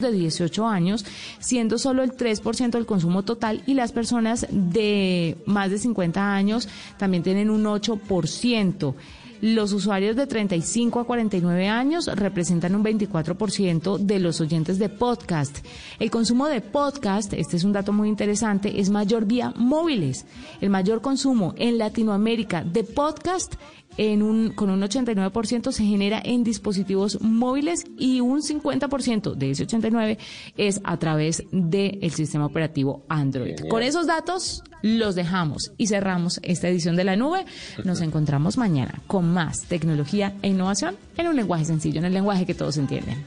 de 18 años, siendo solo el 3% del consumo total y las personas de más de 50 años también tienen un 8%. Los usuarios de 35 a 49 años representan un 24% de los oyentes de podcast. El consumo de podcast, este es un dato muy interesante, es mayor vía móviles. El mayor consumo en Latinoamérica de podcast en un, con un 89% se genera en dispositivos móviles y un 50% de ese 89 es a través del sistema operativo Android. Con esos datos los dejamos y cerramos esta edición de la nube. Nos encontramos mañana con más tecnología e innovación en un lenguaje sencillo, en el lenguaje que todos entienden.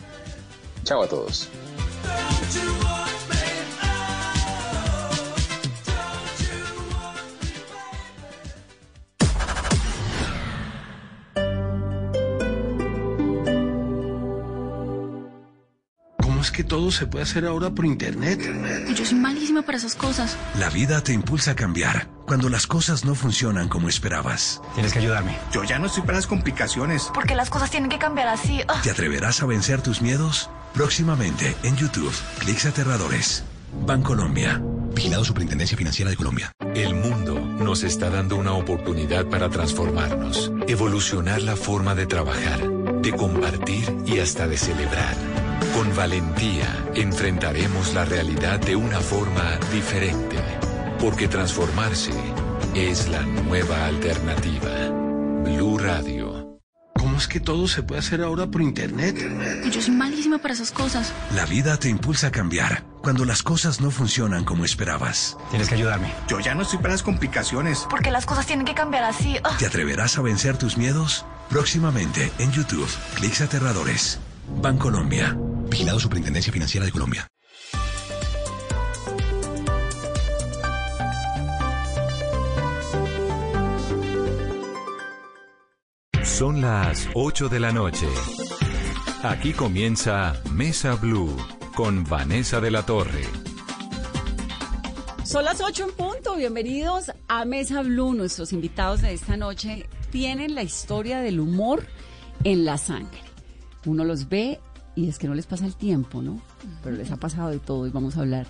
Chao a todos. Es que todo se puede hacer ahora por internet? Yo soy malísima para esas cosas. La vida te impulsa a cambiar cuando las cosas no funcionan como esperabas. Tienes que ayudarme. Yo ya no estoy para las complicaciones. Porque las cosas tienen que cambiar así. Ah. ¿Te atreverás a vencer tus miedos? Próximamente en YouTube, Clics Aterradores. Bancolombia. Vigilado Superintendencia Financiera de Colombia. El mundo nos está dando una oportunidad para transformarnos, evolucionar la forma de trabajar, de compartir y hasta de celebrar. Con valentía enfrentaremos la realidad de una forma diferente, porque transformarse es la nueva alternativa. Blue Radio. ¿Cómo es que todo se puede hacer ahora por internet? Yo soy malísima para esas cosas. La vida te impulsa a cambiar cuando las cosas no funcionan como esperabas. Tienes que ayudarme. Yo ya no estoy para las complicaciones. Porque las cosas tienen que cambiar así. Ah. ¿Te atreverás a vencer tus miedos? Próximamente en YouTube, Clics Aterradores. Bancolombia. Vigilado Superintendencia Financiera de Colombia. Son las 8 de la noche. Aquí comienza Mesa Blue con Vanessa de la Torre. Son las 8 en punto. Bienvenidos a Mesa Blue. Nuestros invitados de esta noche tienen la historia del humor en la sangre. Uno los ve y es que no les pasa el tiempo, ¿no? Pero les ha pasado de todo y vamos a hablar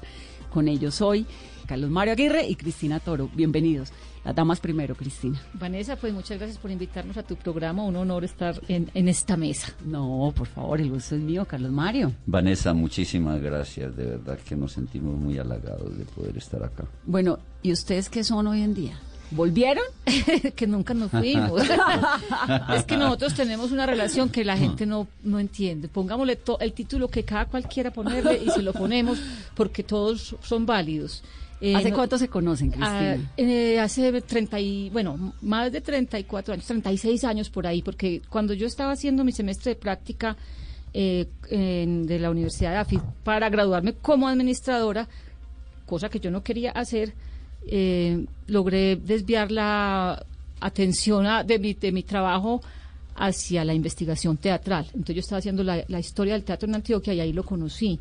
con ellos hoy. Carlos Mario Aguirre y Cristina Toro. Bienvenidos. Las damas primero, Cristina. Vanessa, pues muchas gracias por invitarnos a tu programa. Un honor estar en, en esta mesa. No, por favor, el gusto es mío, Carlos Mario. Vanessa, muchísimas gracias. De verdad que nos sentimos muy halagados de poder estar acá. Bueno, ¿y ustedes qué son hoy en día? ¿Volvieron? que nunca nos fuimos. es que nosotros tenemos una relación que la gente no, no entiende. Pongámosle to- el título que cada cual quiera ponerle y se lo ponemos porque todos son válidos. Eh, ¿Hace no- cuánto se conocen, Ah, Cristina? eh, hace 30 y, bueno, más de 34 años, 36 años por ahí, porque cuando yo estaba haciendo mi semestre de práctica eh, en- de la Universidad de AFID para graduarme como administradora, cosa que yo no quería hacer, eh, logré desviar la atención a- de, mi, de mi trabajo hacia la investigación teatral. Entonces yo estaba haciendo la, la historia del teatro en Antioquia y ahí lo conocí.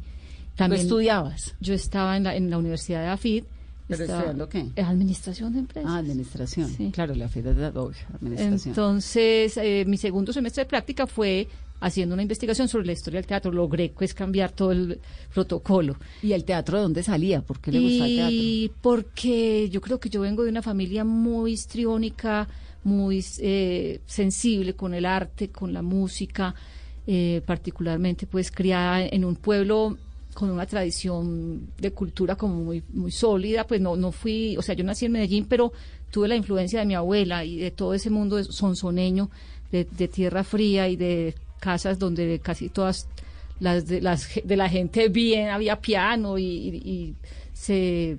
¿Tú estudiabas? Yo estaba en la, en la Universidad de AFID. ¿Pero estaba- estudiando qué? Administración de empresas. Ah, administración. Sí. Claro, la FED es de obvio, administración. Entonces, eh, mi segundo semestre de práctica fue haciendo una investigación sobre la historia del teatro. Logré pues cambiar todo el protocolo. ¿Y el teatro de dónde salía? ¿Por qué le gustaba el teatro? Y porque yo creo que yo vengo de una familia muy histriónica, muy eh, sensible con el arte, con la música, eh, particularmente pues criada en un pueblo con una tradición de cultura como muy muy sólida, pues no no fui, o sea, yo nací en Medellín, pero tuve la influencia de mi abuela y de todo ese mundo sonsoneño, de, de tierra fría y de casas donde casi todas las de, las, de la gente bien, había piano y, y- y se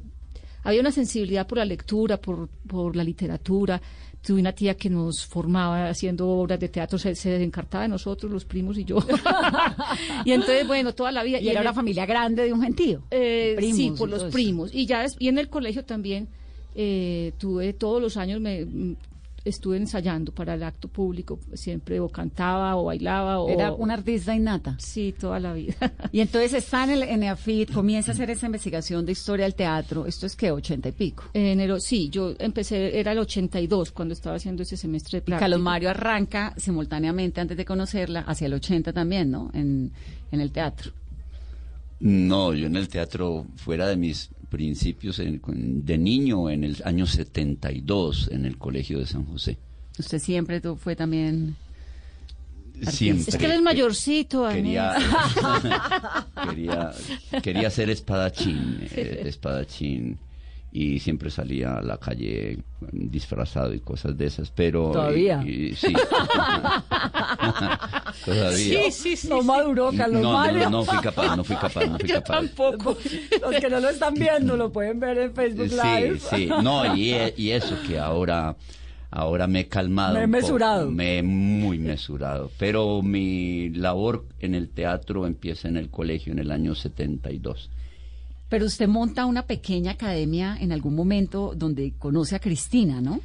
había una sensibilidad por la lectura, por, por la literatura. Tuve una tía que nos formaba haciendo obras de teatro, se, se encartaba de nosotros, los primos y yo. y entonces, bueno, toda la vida. Y era una familia grande de un gentío. eh, primos sí, por los primos. Y ya y en el colegio también eh, tuve todos los años me estuve ensayando para el acto público, siempre o cantaba o bailaba o Era una artista innata. sí, toda la vida. Y entonces está en el en EAFIT, comienza a hacer esa investigación de historia del teatro. ¿Esto es que ochenta y pico? Enero, sí, yo empecé, era el 82 cuando estaba haciendo ese semestre de práctica. Carlos Mario arranca simultáneamente, antes de conocerla, hacia el 80 también, ¿no? En, en el teatro. No, yo en el teatro, fuera de mis principios en- de niño, en el año 72, en el Colegio de San José. Usted siempre fue también... Siempre. Es que él es mayorcito, Quería, quería, quería ser espadachín, eh, espadachín, y siempre salía a la calle disfrazado y cosas de esas, pero... ¿Todavía? y- y- sí. Todavía. sí, sí. No maduró, Carlos no, Mario. no, no fui capaz, no fui capaz, no fui Yo capaz. tampoco. Los que no lo están viendo lo pueden ver en Facebook Live. Sí, sí, no, y, e- y eso que ahora, ahora me he calmado. Me he un poco, mesurado. me he muy mesurado. Pero mi labor en el teatro empieza en el colegio en el año 72. Pero usted monta una pequeña academia en algún momento donde conoce a Cristina, ¿no?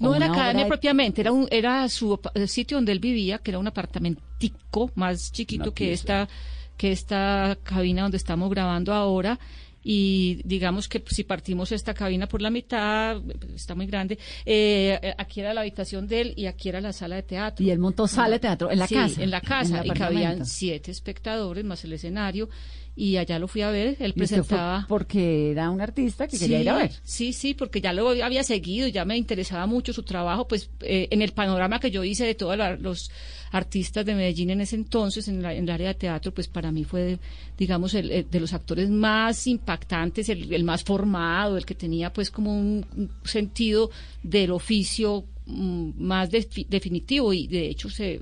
No era una academia de- propiamente, era un, era su el sitio donde él vivía, que era un apartamentico más chiquito Una que pieza. esta, que esta cabina donde estamos grabando ahora. Y digamos que si partimos esta cabina por la mitad, está muy grande, eh, aquí era la habitación de él y aquí era la sala de teatro. Y él montó sala de teatro en la Sí, casa. En la casa, el y cabían siete espectadores más el escenario. Y allá lo fui a ver, él presentaba. porque era un artista que quería Sí, ir a ver. Sí, sí, porque ya lo había seguido, ya me interesaba mucho su trabajo, pues eh, en el panorama que yo hice de todos los artistas de Medellín en ese entonces, en, la- en el área de teatro, pues para mí fue, digamos, el, el de los actores más impactantes, el, el más formado, el que tenía pues como un, un sentido del oficio mm, más defi- definitivo y de hecho se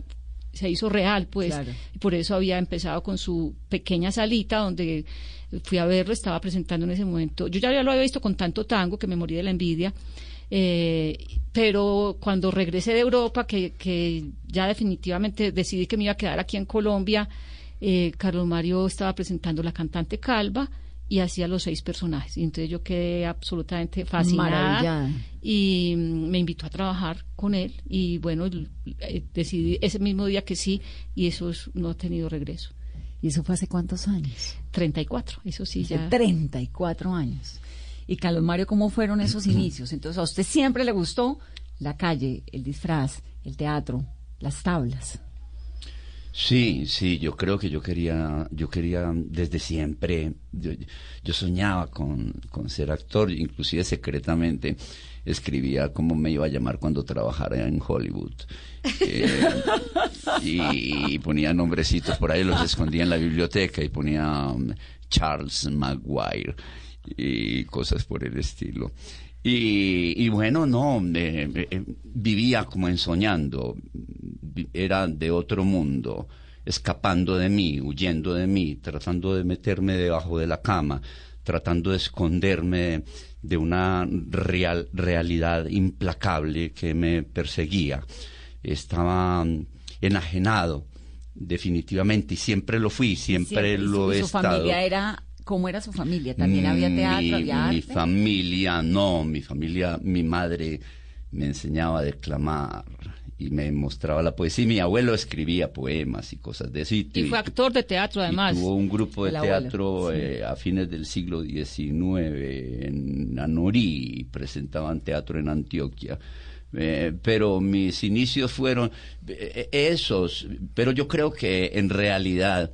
se hizo real, pues, Claro. y por eso había empezado con su pequeña salita donde fui a verlo, estaba presentando en ese momento. Yo ya lo había visto con tanto tango que me morí de la envidia. Eh, pero cuando regresé de Europa, que, que ya definitivamente decidí que me iba a quedar aquí en Colombia, eh, Carlos Mario estaba presentando La Cantante Calva y hacía los seis personajes. Y entonces yo quedé absolutamente fascinada y mm, me invitó a trabajar con él y bueno, eh, decidí ese mismo día que sí y eso es- no ha tenido regreso. ¿Y eso fue hace cuántos años? 34, eso sí Hace ya. 34 años. Y Carlos Mario, ¿cómo fueron esos inicios? Entonces, a usted siempre le gustó la calle, el disfraz, el teatro, las tablas. Sí, sí, yo creo que yo quería, yo quería desde siempre, yo, yo soñaba con, con ser actor, inclusive secretamente escribía cómo me iba a llamar cuando trabajara en Hollywood. Eh, y, ponía nombrecitos por ahí, los escondía en la biblioteca y ponía um, Charles Maguire y cosas por el estilo. Y, y bueno, no, eh, eh, vivía como ensoñando, era de otro mundo, escapando de mí, huyendo de mí, tratando de meterme debajo de la cama, tratando de esconderme de una real, realidad implacable que me perseguía. Estaba enajenado, definitivamente, y siempre lo fui, siempre, Siempre. Y lo su, he y su estado. familia era, ¿cómo era su familia? ¿También había teatro, Mi- había Mi arte? familia, no, mi familia, mi madre me enseñaba a declamar y me mostraba la poesía. Y mi abuelo escribía poemas y cosas de eso. Y, Y fue actor de teatro y además. tuvo un grupo de teatro sí. eh, a fines del siglo XIX en Anorí, presentaban teatro en Antioquia. Eh, pero mis inicios fueron eh, esos, pero yo creo que en realidad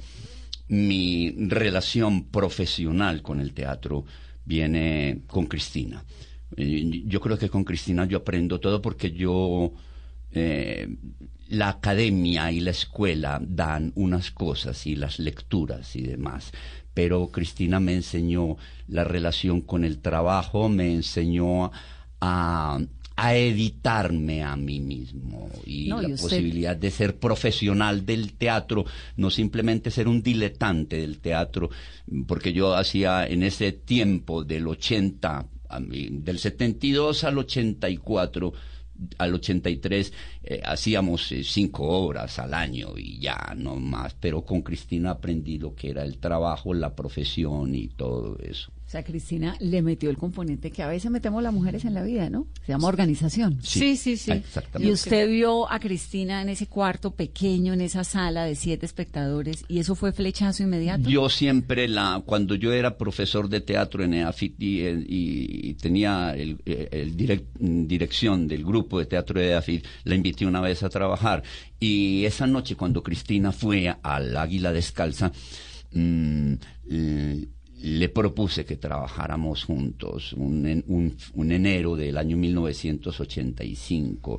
mi relación profesional con el teatro viene con Cristina. Yo creo que con Cristina yo aprendo todo porque yo eh, la academia y la escuela dan unas cosas y las lecturas y demás, pero Cristina me enseñó la relación con el trabajo, me enseñó a, a editarme a mí mismo y No, y la usted- posibilidad de ser profesional del teatro, no simplemente ser un diletante del teatro, porque yo hacía en ese tiempo del 80, a mí, del 72 al 84, al 83 eh, hacíamos eh, cinco obras al año y ya no más, pero con Cristina aprendí lo que era el trabajo, la profesión y todo eso. O sea, Cristina le metió el componente que a veces metemos las mujeres en la vida, ¿no? Se llama organización. Sí, sí, sí. Exactamente. Y usted vio a Cristina en ese cuarto pequeño, en esa sala de siete espectadores, y eso fue flechazo inmediato. Yo siempre, la, cuando yo era profesor de teatro en EAFIT y, el- y- y tenía el, el direc- dirección del grupo de teatro de EAFIT, la invité una vez a trabajar. Y esa noche, cuando Cristina fue al Águila Descalza, mm, eh, le propuse que trabajáramos juntos un, en- un- un enero del año 1985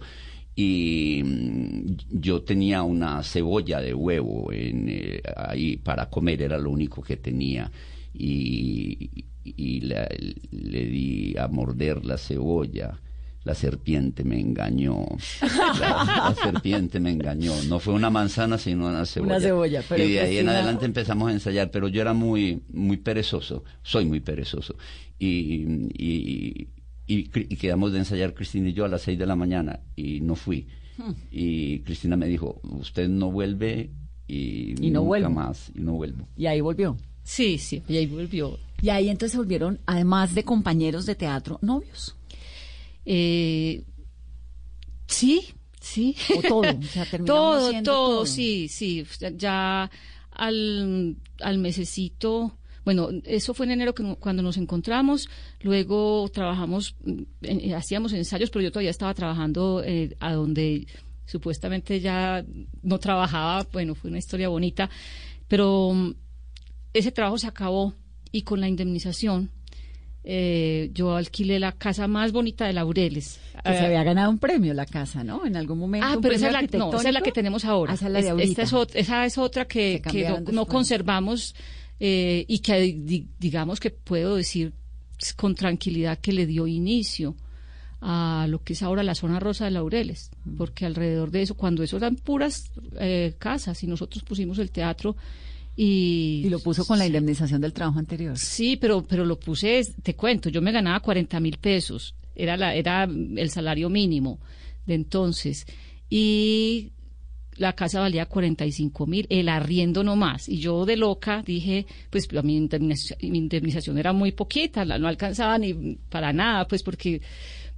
y mm, yo tenía una cebolla de huevo eh, ahí para comer, era lo único que tenía y, y le di a morder la cebolla. La serpiente me engañó. La, la serpiente me engañó. No fue una manzana, sino una cebolla. cebolla, pero y de ahí en adelante empezamos a ensayar, pero yo era muy, muy perezoso. Soy muy perezoso. Y, y, y, y quedamos de ensayar Cristina y yo a las seis de la mañana y no fui. Hmm. Y Cristina me dijo, usted no vuelve y, Y no nunca vuelvo. más. Y no vuelvo. Y ahí volvió. Sí, sí, y ahí volvió. Y ahí entonces se volvieron, además de compañeros de teatro, novios. Eh, sí, sí. O todo, o sea, todo, todo, todo. sí, sí. Ya al, al mesecito, bueno, eso fue en enero que cuando nos encontramos, luego trabajamos, mm, hacíamos ensayos, pero yo todavía estaba trabajando eh, a donde supuestamente ya no trabajaba, bueno, fue una historia bonita, pero mm, ese trabajo se acabó y con la indemnización eh, yo alquilé la casa más bonita de Laureles. Que se Eh, había ganado un premio la casa, ¿no? En algún momento. Ah, pero esa es, la, no, esa es la que tenemos ahora. Ah, esa es la de esta es esa es otra que, no, conservamos eh, y que di- digamos que puedo decir con tranquilidad que le dio inicio a lo que es ahora la zona rosa de Laureles, porque alrededor de eso, cuando eso eran puras eh, casas y nosotros pusimos el teatro y... Y lo puso con la indemnización del trabajo anterior. Sí, pero, pero lo puse, te cuento, yo me ganaba 40 mil pesos, era, la, era el salario mínimo de entonces, y la casa valía 45 mil, el arriendo no más, y yo de loca dije, pues a mi indemnización, mi indemnización era muy poquita, la- no alcanzaba ni para nada, pues porque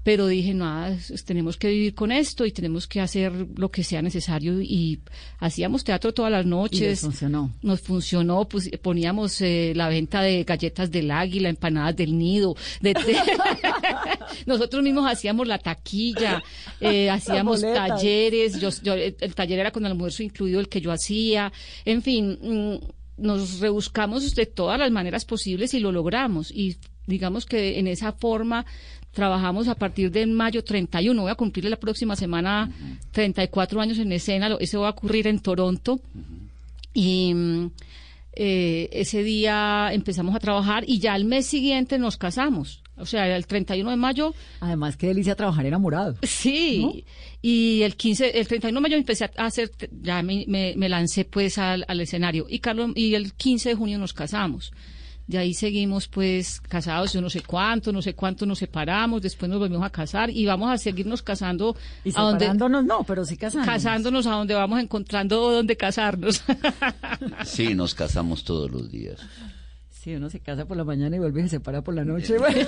pero dije, nada, tenemos que vivir con esto y tenemos que hacer lo que sea necesario y hacíamos teatro todas las Y noches. les funcionó. Nos funcionó, pues poníamos eh, la venta de galletas del águila, empanadas del nido. De Nosotros mismos hacíamos la taquilla, eh, hacíamos talleres. Yo, yo- el, el taller era con almuerzo incluido el que yo hacía. En fin, mm, nos rebuscamos de todas las maneras posibles y lo logramos. Y digamos que en esa forma trabajamos a partir de mayo 31. Voy a cumplir la próxima semana 34 años en escena. Eso va a ocurrir en Toronto. Y eh, ese día empezamos a trabajar y ya al mes siguiente nos casamos. O sea, el 31 de mayo, Además, qué delicia trabajar enamorado. sí. Y el 15, el 31 de mayo empecé a hacer, ya me, me- me lancé pues al, al escenario. Y Carlos, y el 15 de junio nos casamos. De ahí seguimos pues casados, yo no sé cuánto, no sé cuánto nos separamos, después nos volvimos a casar y vamos a seguirnos casando Y a donde, no, pero sí casándonos. casándonos a donde vamos encontrando donde casarnos. Sí, nos casamos todos los días. Sí, uno se casa por la mañana y vuelve y se separa por la noche. Bueno. Eh,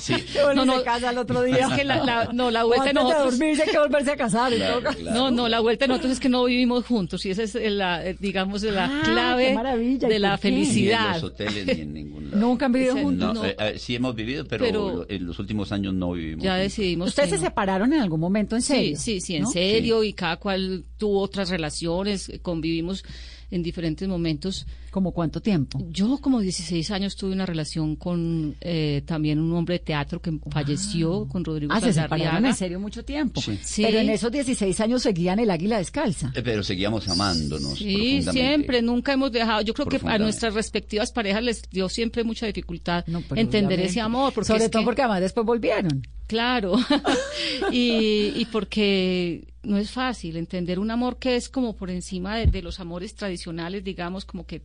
Sí. Y vuelve No, se casa al otro día. Es que la- la- no, la vuelta de nosotros- dormirse hay que volverse a casar. Claro, claro. No, no, la vuelta de nosotros es que no vivimos juntos y esa es la, eh, digamos, la Ah, clave qué maravilla, ¿y de la? Ni en felicidad. los hoteles ni en ningún lado. Nunca han vivido Ese- juntos. No, No. eh, eh, sí hemos vivido, pero, en los últimos años no vivimos. Ya juntos. decidimos. Ustedes se no. separaron en algún momento, en serio. Sí, sí, sí, en serio y cada cual tuvo otras relaciones, eh, convivimos en diferentes momentos. ¿Como cuánto tiempo? Yo como 16 años tuve una relación con eh, también un hombre de teatro que falleció, con Rodrigo Ah, se separaron en serio mucho tiempo. Sí. Sí. Pero en esos 16 años seguían el águila descalza. Eh, Pero seguíamos amándonos. Sí, siempre, nunca hemos dejado. Yo creo que a nuestras respectivas parejas les dio siempre mucha dificultad No, entender obviamente. ese amor. Porque Sobre es todo que- porque además después volvieron. Claro, y, y porque no es fácil entender un amor que es como por encima de, de los amores tradicionales, digamos, como que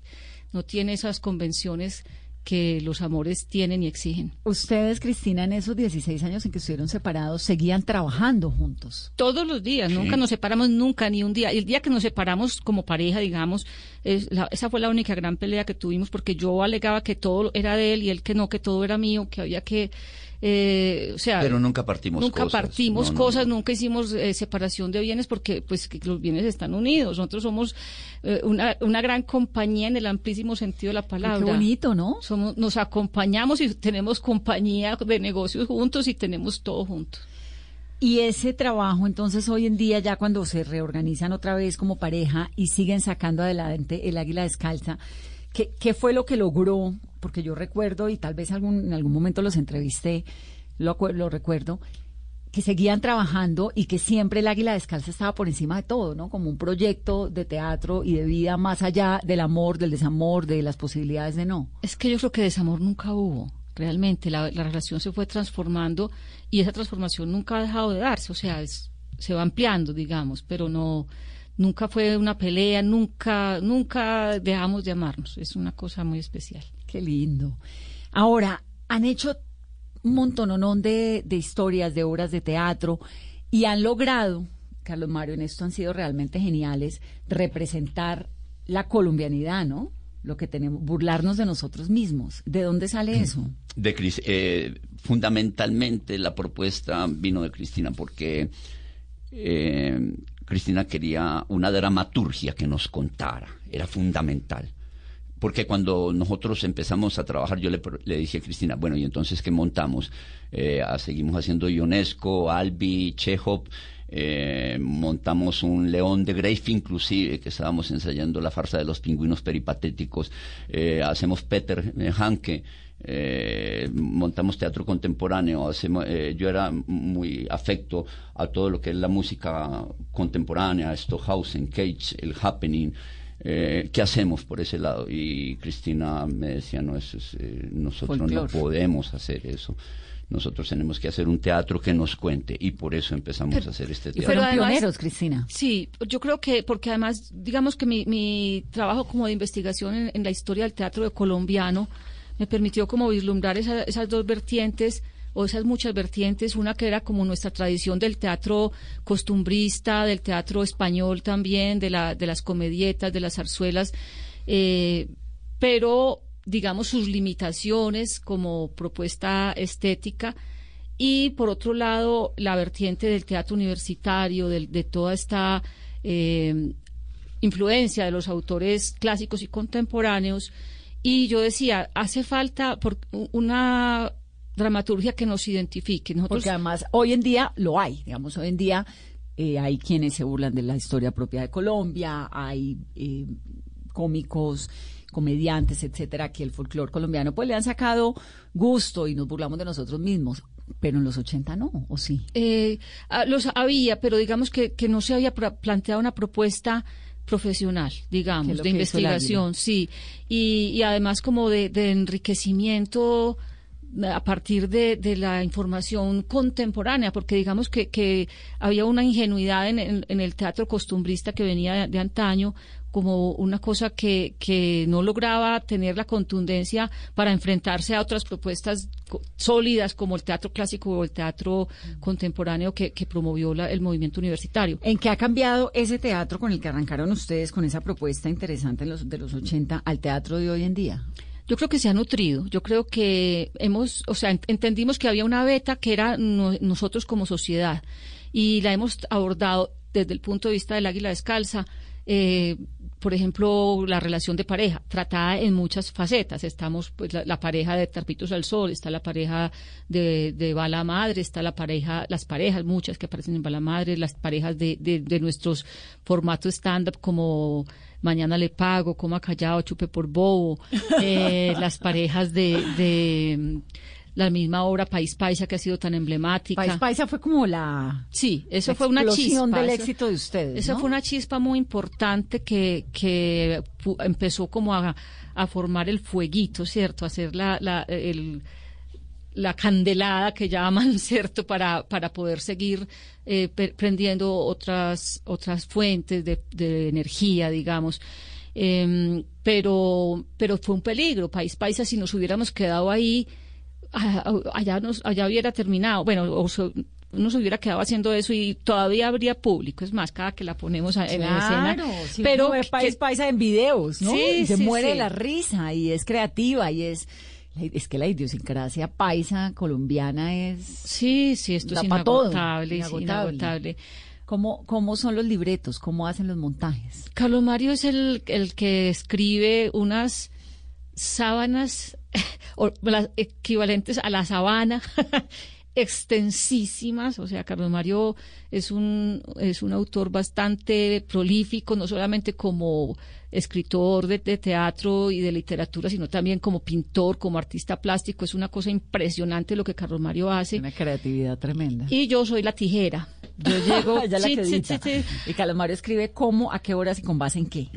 no tiene esas convenciones que los amores tienen y exigen. Ustedes, Cristina, en esos 16 años en que estuvieron separados, seguían trabajando juntos. Todos los días, nunca nos separamos, nunca, ni un día. El día que nos separamos como pareja, digamos, es la- esa fue la única gran pelea que tuvimos, porque yo alegaba que todo era de él y él que no, que todo era mío, que había que, eh, o sea, Pero nunca partimos nunca cosas. partimos No, cosas, no. nunca hicimos eh, separación de bienes porque pues que los bienes están unidos. Nosotros somos eh, una, una gran compañía en el amplísimo sentido de la palabra. Qué bonito, ¿no? Somos, nos acompañamos y tenemos compañía de negocios juntos y tenemos todo juntos. Y ese trabajo, entonces, hoy en día, ya cuando se reorganizan otra vez como pareja y siguen sacando adelante el águila descalza, ¿Qué, qué fue lo que logró? Porque yo recuerdo, y tal vez algún, en algún momento los entrevisté, lo, lo recuerdo, que seguían trabajando y que siempre el Águila Descalza estaba por encima de todo, ¿no? Como un proyecto de teatro y de vida más allá del amor, del desamor, de las posibilidades de no. Es que yo creo que desamor nunca hubo. Realmente la, la relación se fue transformando y esa transformación nunca ha dejado de darse. O sea, es- se va ampliando, digamos, pero no nunca fue una pelea, nunca nunca dejamos de amarnos. Es una cosa muy especial. Qué lindo. Ahora, han hecho un montononón de, de historias, de obras de teatro y han logrado, Carlos Mario, en esto han sido realmente geniales, representar la colombianidad, ¿no? Lo que tenemos, burlarnos de nosotros mismos. ¿De dónde sale eso? de Cris- eh, fundamentalmente la propuesta vino de Cristina porque eh, Cristina quería una dramaturgia que nos contara, era fundamental. Porque cuando nosotros empezamos a trabajar, yo le, le dije a Cristina, bueno, ¿y entonces qué montamos? Eh, ah, seguimos haciendo Ionesco, Albi, Chekhov, eh, montamos un León de Greiff inclusive, que estábamos ensayando la farsa de los pingüinos peripatéticos, eh, hacemos Peter eh, Hanke, eh, montamos teatro contemporáneo, hacemos, eh, yo era muy afecto a todo lo que es la música contemporánea, Stockhausen, Cage, el Happening, eh, ¿qué hacemos por ese lado? Y Cristina me decía, no, eso es, eh, nosotros no podemos hacer eso. Nosotros tenemos que hacer un teatro que nos cuente y por eso empezamos a hacer este Y teatro. fueron además- pioneros, Cristina. Sí, yo creo que, porque además, digamos que mi, mi trabajo como de investigación en, en la historia del teatro colombiano me permitió como vislumbrar esa- esas dos vertientes o esas muchas vertientes, una que era como nuestra tradición del teatro costumbrista, del teatro español también, de, la, de las comedietas, de las zarzuelas, eh, pero digamos sus limitaciones como propuesta estética y por otro lado la vertiente del teatro universitario, de, toda esta eh, influencia de los autores clásicos y contemporáneos. Y yo decía, hace falta una dramaturgia que nos identifique. Nosotros, Porque además hoy en día lo hay, digamos, hoy en día eh, hay quienes se burlan de la historia propia de Colombia, hay eh, cómicos, comediantes, etcétera, que el folclore colombiano pues le han sacado gusto y nos burlamos de nosotros mismos, pero en los 80 no, ¿o sí? Eh, ah, los había, pero digamos que, que no se había planteado una propuesta profesional, digamos, de investigación, sí, y, y además como de, de enriquecimiento a partir de, de la información contemporánea, porque digamos que, que había una ingenuidad en, en- en el teatro costumbrista que venía de, de antaño, como una cosa que, que no lograba tener la contundencia para enfrentarse a otras propuestas sólidas como el teatro clásico o el teatro contemporáneo que, que promovió la- el movimiento universitario. ¿En qué ha cambiado ese teatro con el que arrancaron ustedes con esa propuesta interesante en los, de los 80 al teatro de hoy en día? Yo creo que se ha nutrido. Yo creo que hemos, o sea, ent- entendimos que había una beta que era no- nosotros como sociedad y la hemos abordado desde el punto de vista del águila descalza. Eh, por ejemplo, la relación de pareja, tratada en muchas facetas. Estamos, pues, la, la pareja de Tarpitos al Sol, está la pareja de, de Bala Madre, está la pareja, las parejas, muchas que aparecen en Bala Madre, las parejas de, de, de nuestros formatos stand-up como Mañana le pago, coma callado, chupe por bobo, eh, las parejas de, de la misma obra País Paisa que ha sido tan emblemática. País Paisa fue como la Sí, eso la fue una chispa. del eso- éxito de ustedes, Esa ¿no? fue una chispa muy importante que, que empezó como a, a formar el fueguito, ¿cierto? A hacer la, la, el- la candelada que llaman, ¿cierto? Para, para poder seguir eh, prendiendo otras, otras fuentes de, de energía, digamos. Em, pero, pero fue un peligro. País Paisa, si nos hubiéramos quedado ahí, allá, nos, allá hubiera terminado. Bueno, o uno se hubiera quedado haciendo eso y todavía habría público. Es más, cada que la ponemos en escena. Claro, si pero uno que- Paisa en videos, ¿no? Sí, Y se sí, muere sí. la risa y es creativa y es es que la idiosincrasia paisa colombiana es Sí, sí, esto es inagotable. inagotable. ¿Cómo, ¿Cómo son los libretos? ¿Cómo hacen los montajes? Carlos Mario es el, el que escribe unas sábanas o las equivalentes a la sabana extensísimas, o sea, Carlos Mario es un, es un autor bastante prolífico, no solamente como escritor de, de, teatro y de literatura, sino también como pintor, como artista plástico. Es una cosa impresionante lo que Carlos Mario hace. Una creatividad tremenda. Y yo soy la tijera. Yo llego... ya la sí, sí, sí, y Carlos Mario escribe cómo, a qué horas y con base en qué.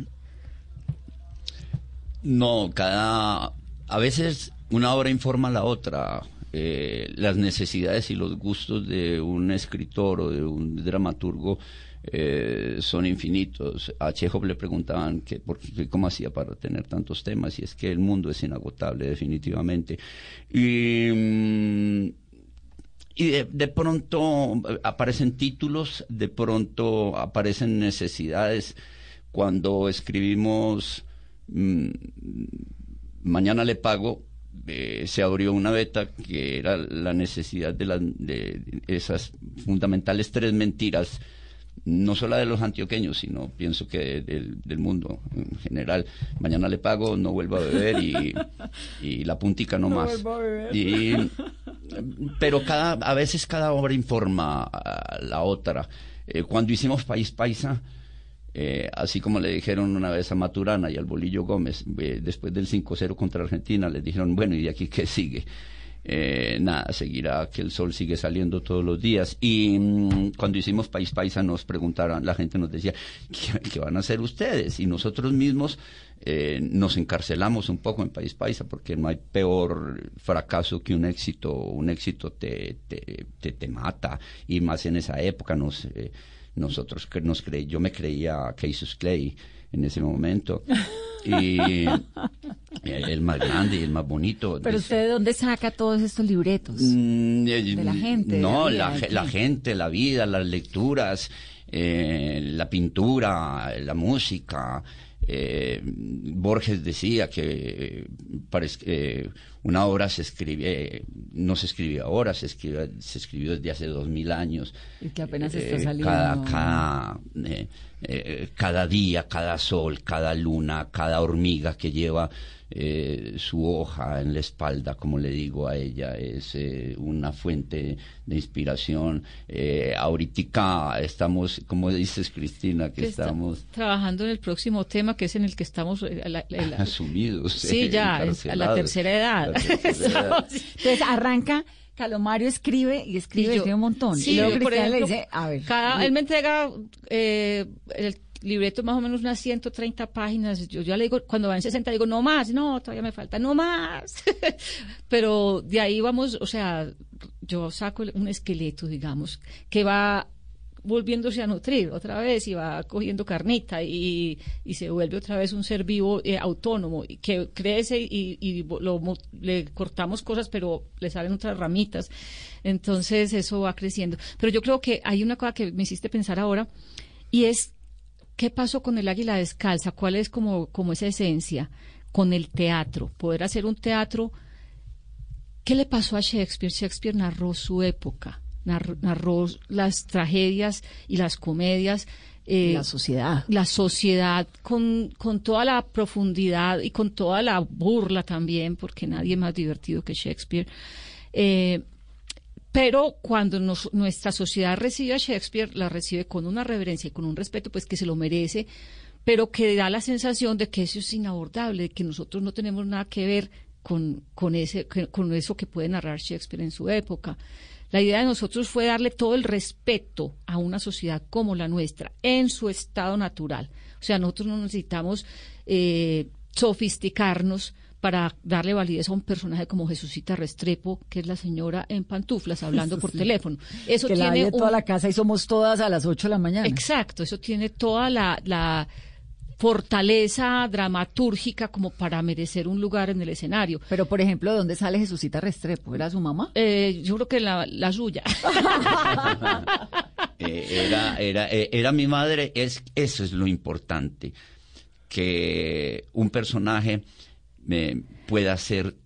No, cada... A veces una obra informa a la otra. Eh, las necesidades y los gustos de un escritor o de un dramaturgo eh, son infinitos. A Chekhov le preguntaban que, cómo hacía para tener tantos temas y es que el mundo es inagotable definitivamente. Y, mm, de, pronto aparecen títulos, de pronto aparecen necesidades. Cuando escribimos mmm, Mañana le pago, eh, se abrió una beta que era la necesidad de, la, de esas fundamentales tres mentiras no solo de los antioqueños, sino pienso que del, del, mundo en general. Mañana le pago, no vuelvo a beber y, y la puntica no, no más. Y, pero cada, a veces cada obra informa a la otra. Eh, cuando hicimos País Paisa, eh, así como le dijeron una vez a Maturana y al Bolillo Gómez, eh, después del 5-0 contra Argentina, les dijeron, bueno, ¿y de aquí qué sigue? Eh, nada, seguirá que el sol sigue saliendo todos los días. Y mmm, cuando hicimos País Paisa nos preguntaron, la gente nos decía, ¿qué, qué van a hacer ustedes? Y nosotros mismos eh, nos encarcelamos un poco en País Paisa porque no hay peor fracaso que un éxito. Un éxito te, te, te, te mata y más en esa época nos... Eh, nosotros que nos creí, yo me creía Casus Clay en ese momento y el más grande y el más bonito. Pero usted de dónde saca todos estos libretos? Mm, de la gente. No, de la, vida, la, la, gente, la vida, las lecturas, eh, la pintura, la música. Eh, Borges decía que eh, una obra se escribe, no se escribe ahora, se, escribe, se escribió desde hace dos mil años. Y que apenas está saliendo. Cada, cada, eh, cada día, cada sol, cada luna, cada hormiga que lleva eh, su hoja en la espalda, como le digo a ella, es eh, una fuente de inspiración. Eh, ahorita estamos, como dices Cristina, que, que estamos trabajando en el próximo tema, que es en el que estamos eh, la, la, asumidos. Sí, ya, a la tercera edad. La tercera edad. Entonces arranca. Calomario escribe y escribe, y yo, escribe un montón. Sí, y luego por ejemplo, le dice, a ver. Cada, él me entrega eh, el libreto más o menos unas 130 páginas. Yo ya le digo, cuando van 60, digo, no más, no, todavía me falta, no más. Pero de ahí vamos, o sea, yo saco un esqueleto, digamos, que va volviéndose a nutrir otra vez y va cogiendo carnita y, y se vuelve otra vez un ser vivo eh, autónomo y que crece y, y lo, le cortamos cosas pero le salen otras ramitas. Entonces eso va creciendo. Pero yo creo que hay una cosa que me hiciste pensar ahora y es qué pasó con el águila descalza cuál es como, como esa esencia con el teatro poder hacer un teatro ¿qué le pasó a Shakespeare? Shakespeare narró su época narró las tragedias y las comedias. Eh, la sociedad. La sociedad con, con toda la profundidad y con toda la burla también, porque nadie es más divertido que Shakespeare. Eh, pero cuando nos, nuestra sociedad recibe a Shakespeare, la recibe con una reverencia y con un respeto, pues que se lo merece, pero que da la sensación de que eso es inabordable, de que nosotros no tenemos nada que ver con, con, ese, con eso que puede narrar Shakespeare en su época. La idea de nosotros fue darle todo el respeto a una sociedad como la nuestra, en su estado natural. O sea, nosotros no necesitamos eh, sofisticarnos para darle validez a un personaje como Jesucita Restrepo, que es la señora en pantuflas hablando por Sí. teléfono. Eso que la tiene de toda la casa y somos todas a las 8 de la mañana. Exacto, eso tiene toda la, la fortaleza dramatúrgica como para merecer un lugar en el escenario. Pero, por ejemplo, ¿de dónde sale Jesucita Restrepo? ¿Era su mamá? Eh, yo creo que la, la suya. Eh, era, era, eh, era mi madre, es, eso es lo importante, que un personaje eh, pueda ser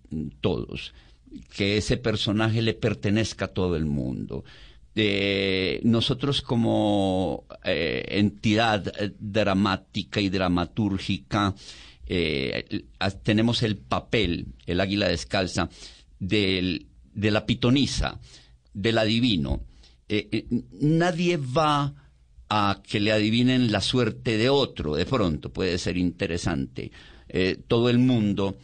todos, que ese personaje le pertenezca a todo el mundo. Eh, nosotros como eh, entidad dramática y dramatúrgica eh, tenemos el papel, el águila descalza, de la pitonisa, del adivino. Nadie va a que le adivinen la suerte de otro, de pronto puede ser interesante. Todo el mundo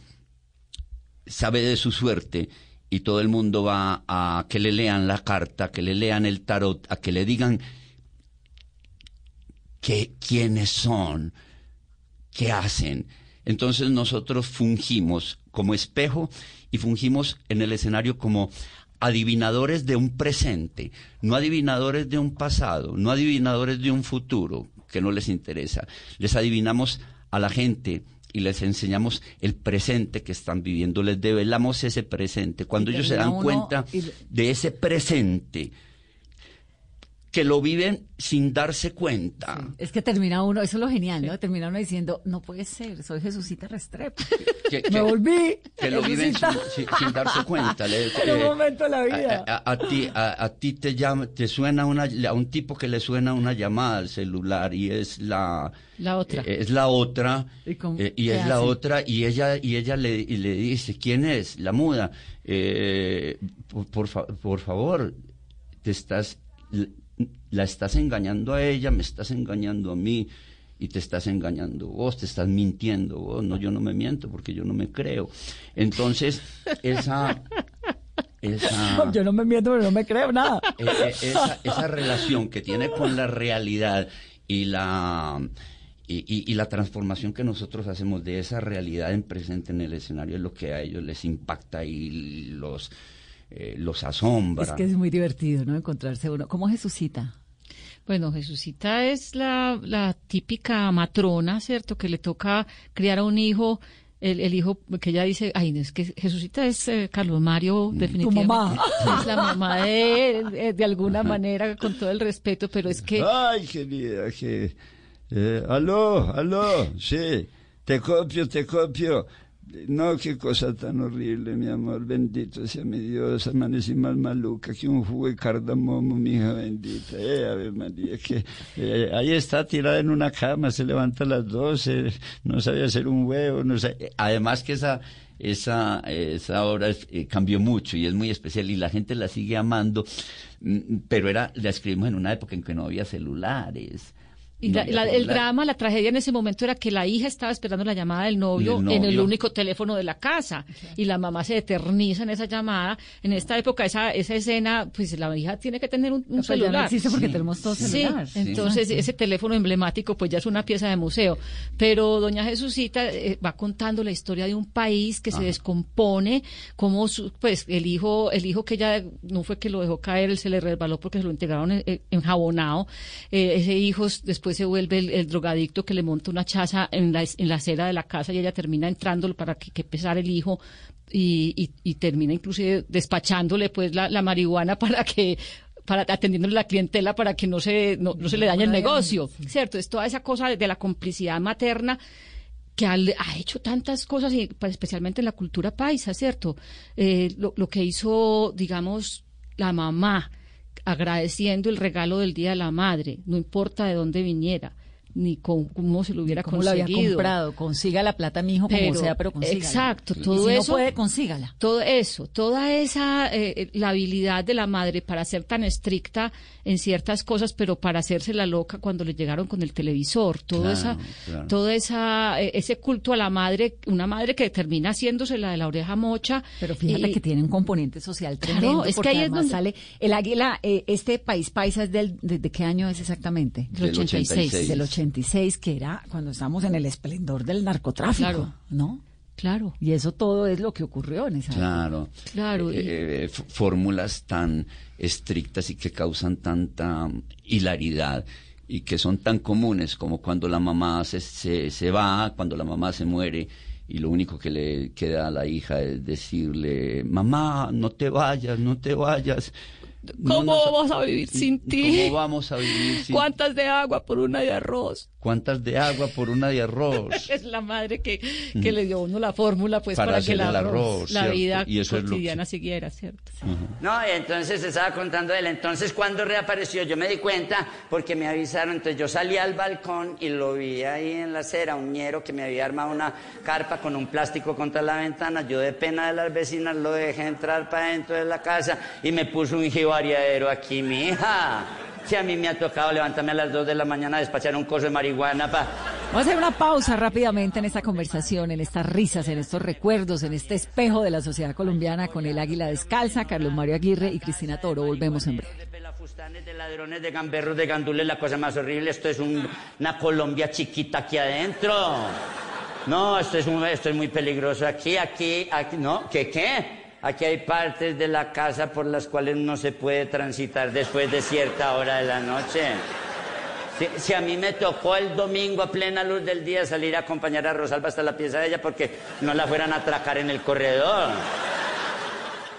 sabe de su suerte y todo el mundo va a que le lean la carta, que le lean el tarot, a que le digan que, quiénes son, qué hacen. Entonces nosotros fungimos como espejo y fungimos en el escenario como adivinadores de un presente, no adivinadores de un pasado, no adivinadores de un futuro que no les interesa. Les adivinamos a la gente y les enseñamos el presente que están viviendo, les develamos ese presente. Cuando ellos se dan cuenta de ese presente, que lo viven sin darse cuenta. Es que termina uno, eso es lo genial, ¿no? Termina uno diciendo, no puede ser, soy Jesucita Restrepo. Me volví. Que lo viven sin, darse cuenta. en un momento de la vida. A, ti, a, ti te llama, te suena una, a un tipo que le suena una llamada al celular y es la... La otra. Eh, es la otra. ¿Y, eh, es la otra y ella, y ella le, le dice, ¿quién es? La muda. Eh, por, por favor, te estás la estás engañando a ella, me estás engañando a mí y te estás engañando vos, te estás mintiendo vos, no, yo no me miento porque yo no me creo. Entonces, esa... esa yo no me miento pero no me creo nada. E, e, esa, esa relación que tiene con la realidad y la... Y, y, la transformación que nosotros hacemos de esa realidad en presente en el escenario es lo que a ellos les impacta y los, eh, los asombra. Es que es muy divertido, ¿no? Encontrarse uno. ¿Cómo Jesucita? Bueno, Jesucita es la, la típica matrona, ¿cierto? Que le toca criar a un hijo el, hijo que ella dice, ay, es que Jesucita es eh, Carlos Mario, definitivamente. mamá. Es la mamá de él, eh, de alguna manera, con todo el respeto, pero es que... Ay, querida, que... aló, aló, sí, te copio, te copio. No, qué cosa tan horrible, mi amor, bendito sea mi Dios, amanecí más maluca que un jugo de cardamomo, mi hija bendita. Eh, a ver, María, que eh, ahí está tirada en una cama, se levanta a las doce, no sabía hacer un huevo, no sé. Además que esa, esa, esa obra eh, cambió mucho y es muy especial y la gente la sigue amando, mm, pero era, la escribimos en una época en que no había celulares y el drama, la tragedia en ese momento era que la hija estaba esperando la llamada del novio, en el único teléfono de la casa y la mamá se eterniza en esa llamada. En esta época, esa, esa escena, pues la hija tiene que tener un, celular. Ya porque tenemos todos celulares. Sí, entonces ese teléfono emblemático pues ya es una pieza de museo. Pero doña Jesucita eh, va contando la historia de un país que se descompone, como pues el hijo, el hijo que ella no fue que lo dejó caer, él se le resbaló porque se lo integraron enjabonado. Eh, ese hijo después se vuelve el, drogadicto que le monta una chaza en la, en la acera de la casa y ella termina entrando para que, que pesar el hijo y, y, termina inclusive despachándole pues la, marihuana para que para atendiéndole la clientela para que no se no, se le dañe el negocio, ¿cierto? Es toda esa cosa de, la complicidad materna que ha, hecho tantas cosas, y, pues, especialmente en la cultura paisa, ¿cierto? Eh, lo, lo, que hizo, digamos, la mamá, agradeciendo el regalo del Día de la Madre, no importa de dónde viniera ni con, cómo se lo hubiera cómo conseguido. lo había comprado. Consiga la plata, mi hijo, como sea, pero consígala. Exacto, todo y si no puede, consígala. Todo eso, toda esa, eh, eh, la habilidad de la madre para ser tan estricta en ciertas cosas, pero para hacerse la loca cuando le llegaron con el televisor. Todo esa, todo esa, eh, ese culto a la madre, una madre que termina haciéndose la de la oreja mocha. Pero fíjate que tiene un componente social tremendo. es que ahí es donde sale el águila, este país paisa es del, de, qué año es exactamente? Del 86. Del 86 que era cuando estábamos en el esplendor del narcotráfico, ¿no? Claro. Y eso todo es lo que ocurrió en esa Claro. Claro. Eh, fórmulas tan estrictas y que causan tanta hilaridad y que son tan comunes como cuando la mamá se, se, se va, cuando la mamá se muere y lo único que le queda a la hija es decirle, mamá, no te vayas, no te vayas. ¿Cómo vamos a vivir sin ti? ¿Cómo vamos a vivir sin ¿Cuántas de agua por una de arroz? ¿Cuántas de agua por una de arroz? es la madre que, que le dio a uno la fórmula pues Para para, que hacer el arroz, arroz, la ¿cierto? vida Y eso es lo que- cotidiana siguiera, ¿cierto? No, y entonces estaba contando él. Entonces, cuando reapareció, yo me di cuenta porque me avisaron. Entonces, yo salí al balcón y lo vi ahí en la acera, un ñero que me había armado una carpa con un plástico contra la ventana. Yo, de pena de las vecinas, lo dejé entrar para dentro de la casa y me puso un jibariadero aquí, mi hija. Si a mí me ha tocado levantarme a las 2 de la mañana a despachar un coso de marihuana para. Vamos a hacer una pausa rápidamente en esta conversación, en estas risas, en estos recuerdos, en este espejo de la sociedad colombiana con el Águila Descalza, Carlos Mario Aguirre y Cristina Toro. Volvemos en breve. De ladrones, de gamberros, de gandules, la cosa más horrible. Esto es un- una Colombia chiquita aquí adentro. No, esto es, un- esto es muy peligroso. Aquí, aquí, aquí, no, ¿qué qué? Aquí hay partes de la casa por las cuales no se puede transitar después de cierta hora de la noche. Si, a mí me tocó el domingo a plena luz del día salir a acompañar a Rosalba hasta la pieza de ella porque no la fueran a atracar en el corredor.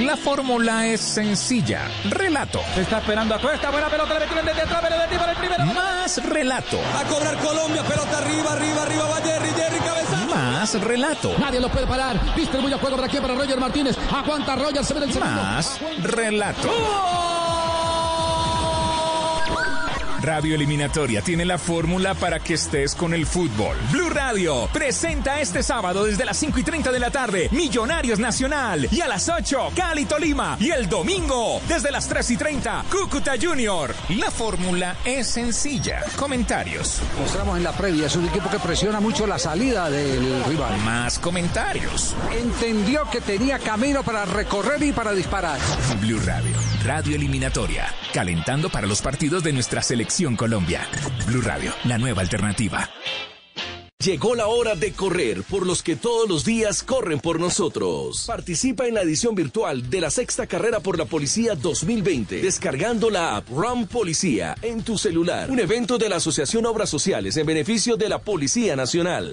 La fórmula es sencilla. Relato. Se está esperando a Cuesta. Buena pelota. Le metieron desde atrás. Para el primero. Más relato. A cobrar Colombia. Pelota arriba, arriba, arriba. Va Jerry, Jerry, cabeza. Más relato. Nadie lo puede parar. Distribuye el juego para aquí para Roger Martínez. Aguanta Roger. Se ve el segundo. Más relato. Radio Eliminatoria tiene la fórmula para que estés con el fútbol. Blue Radio presenta este sábado desde las 5 y 30 de la tarde Millonarios Nacional y a las 8 Cali Tolima y el domingo desde las 3 y 30 Cúcuta Junior. La fórmula es sencilla. Comentarios. Mostramos en la previa, es un equipo que presiona mucho la salida del rival. Más comentarios. Entendió que tenía camino para recorrer y para disparar. Blue Radio, Radio Eliminatoria, calentando para los partidos de nuestra selección Colombia. Blue Radio, la nueva alternativa. Llegó la hora de correr por los que todos los días corren por nosotros. Participa en la edición virtual de la sexta carrera por la policía 2020, descargando la app Run Policía en tu celular. Un evento de la Asociación Obras Sociales en beneficio de la Policía Nacional.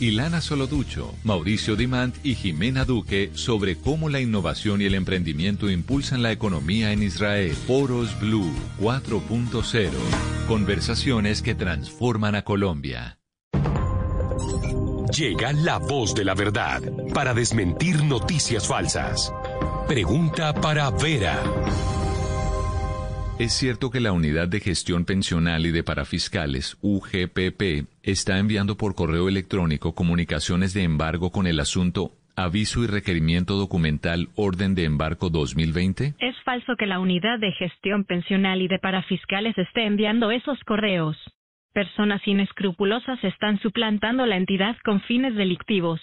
Ilana Soloducho, Mauricio Dimant y Jimena Duque sobre cómo la innovación y el emprendimiento impulsan la economía en Israel. Foros Blue 4.0. Conversaciones que transforman a Colombia. Llega la voz de la verdad para desmentir noticias falsas. Pregunta para Vera. ¿Es cierto que la Unidad de Gestión Pensional y de Parafiscales, UGPP, está enviando por correo electrónico comunicaciones de embargo con el asunto Aviso y Requerimiento Documental Orden de Embarco 2020? Es falso que la Unidad de Gestión Pensional y de Parafiscales esté enviando esos correos. Personas inescrupulosas están suplantando la entidad con fines delictivos.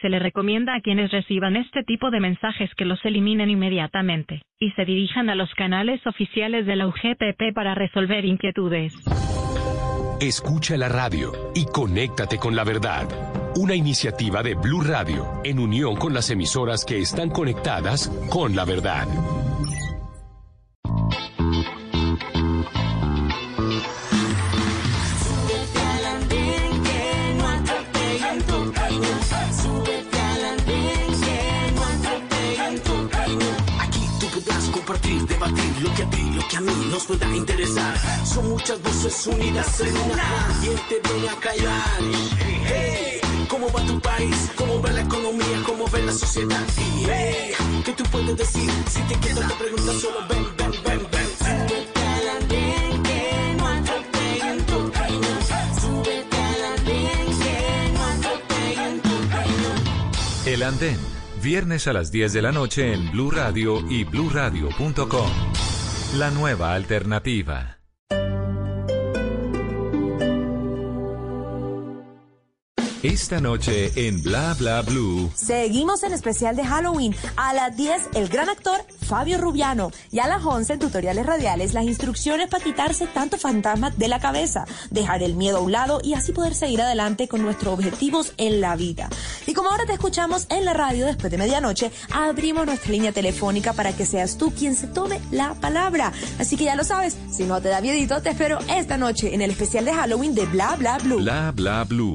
Se le recomienda a quienes reciban este tipo de mensajes que los eliminen inmediatamente y se dirijan a los canales oficiales de la UGPP para resolver inquietudes. Escucha la radio y conéctate con la verdad. Una iniciativa de Blue Radio en unión con las emisoras que están conectadas con la verdad. Compartir, debatir lo que a ti, lo que a mí nos pueda interesar. Son muchas voces unidas en una. ¿Quién te viene a callar? Hey, ¿cómo va tu país? ¿Cómo va la economía? ¿Cómo va la sociedad? Y hey, ¿qué tú puedes decir? Si te quedas te preguntas solo ven, ven, ven, ven. Súbete andén que no atropellen tu camino. Súbete andén que no atropellen. El Andén, viernes a las 10 de la noche en Blue Radio y bluradio.com. La nueva alternativa. Esta noche en Bla Bla Blue. Seguimos en especial de Halloween. A las 10, el gran actor Fabio Rubiano. Y a las 11, en tutoriales radiales, las instrucciones para quitarse tanto fantasma de la cabeza, dejar el miedo a un lado y así poder seguir adelante con nuestros objetivos en la vida. Y como ahora te escuchamos en la radio después de medianoche, abrimos nuestra línea telefónica para que seas tú quien se tome la palabra. Así que ya lo sabes, si no te da miedito, te espero esta noche en el especial de Halloween de Bla Bla Blue. Bla Bla Blue.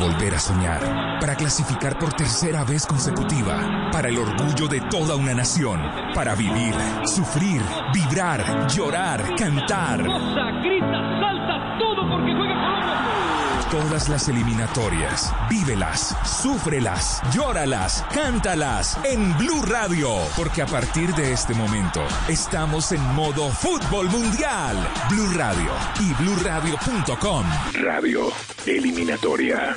Volver a soñar, para clasificar por tercera vez consecutiva, para el orgullo de toda una nación, para vivir, sufrir, vibrar, llorar, cantar. grita, salta, todo porque juega Todas las eliminatorias, vívelas, súfrelas, llóralas, cántalas en Blue Radio, porque a partir de este momento estamos en modo fútbol mundial. Blue Radio y bluradio.com. Radio Eliminatoria.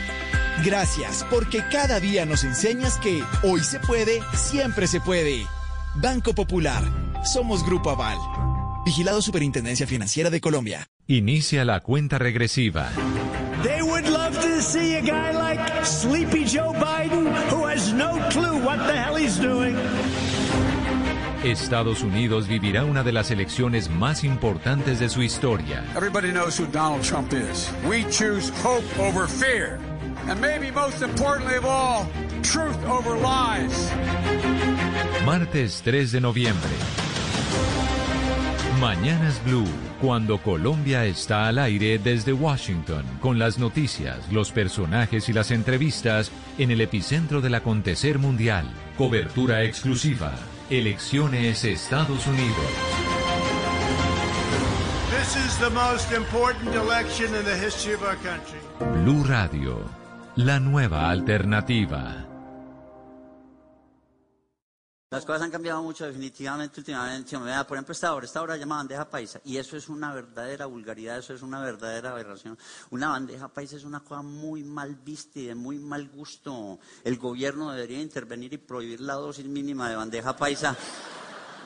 Gracias, porque cada día nos enseñas que hoy se puede, siempre se puede. Banco Popular, somos Grupo Aval. Vigilado Superintendencia Financiera de Colombia. Inicia la cuenta regresiva. They would love to see a guy like Sleepy Joe Biden who has no clue what the hell he's doing. Estados Unidos vivirá una de las elecciones más importantes de su historia. Everybody knows who Donald Trump is. We choose hope over fear. And maybe most importantly of all, truth over lies. Martes 3 de noviembre. Mañanas Blue, cuando Colombia está al aire desde Washington, con las noticias, los personajes y las entrevistas en el epicentro del acontecer mundial. Cobertura exclusiva. Elecciones Estados Unidos. This is the most important election in the history of our country. Blue Radio, la nueva alternativa. Las cosas han cambiado mucho definitivamente últimamente. Por ejemplo, esta hora, esta llama bandeja paisa. Y eso es una verdadera vulgaridad, eso es una verdadera aberración. Una bandeja paisa es una cosa muy mal vista y de muy mal gusto. El gobierno debería intervenir y prohibir la dosis mínima de bandeja paisa.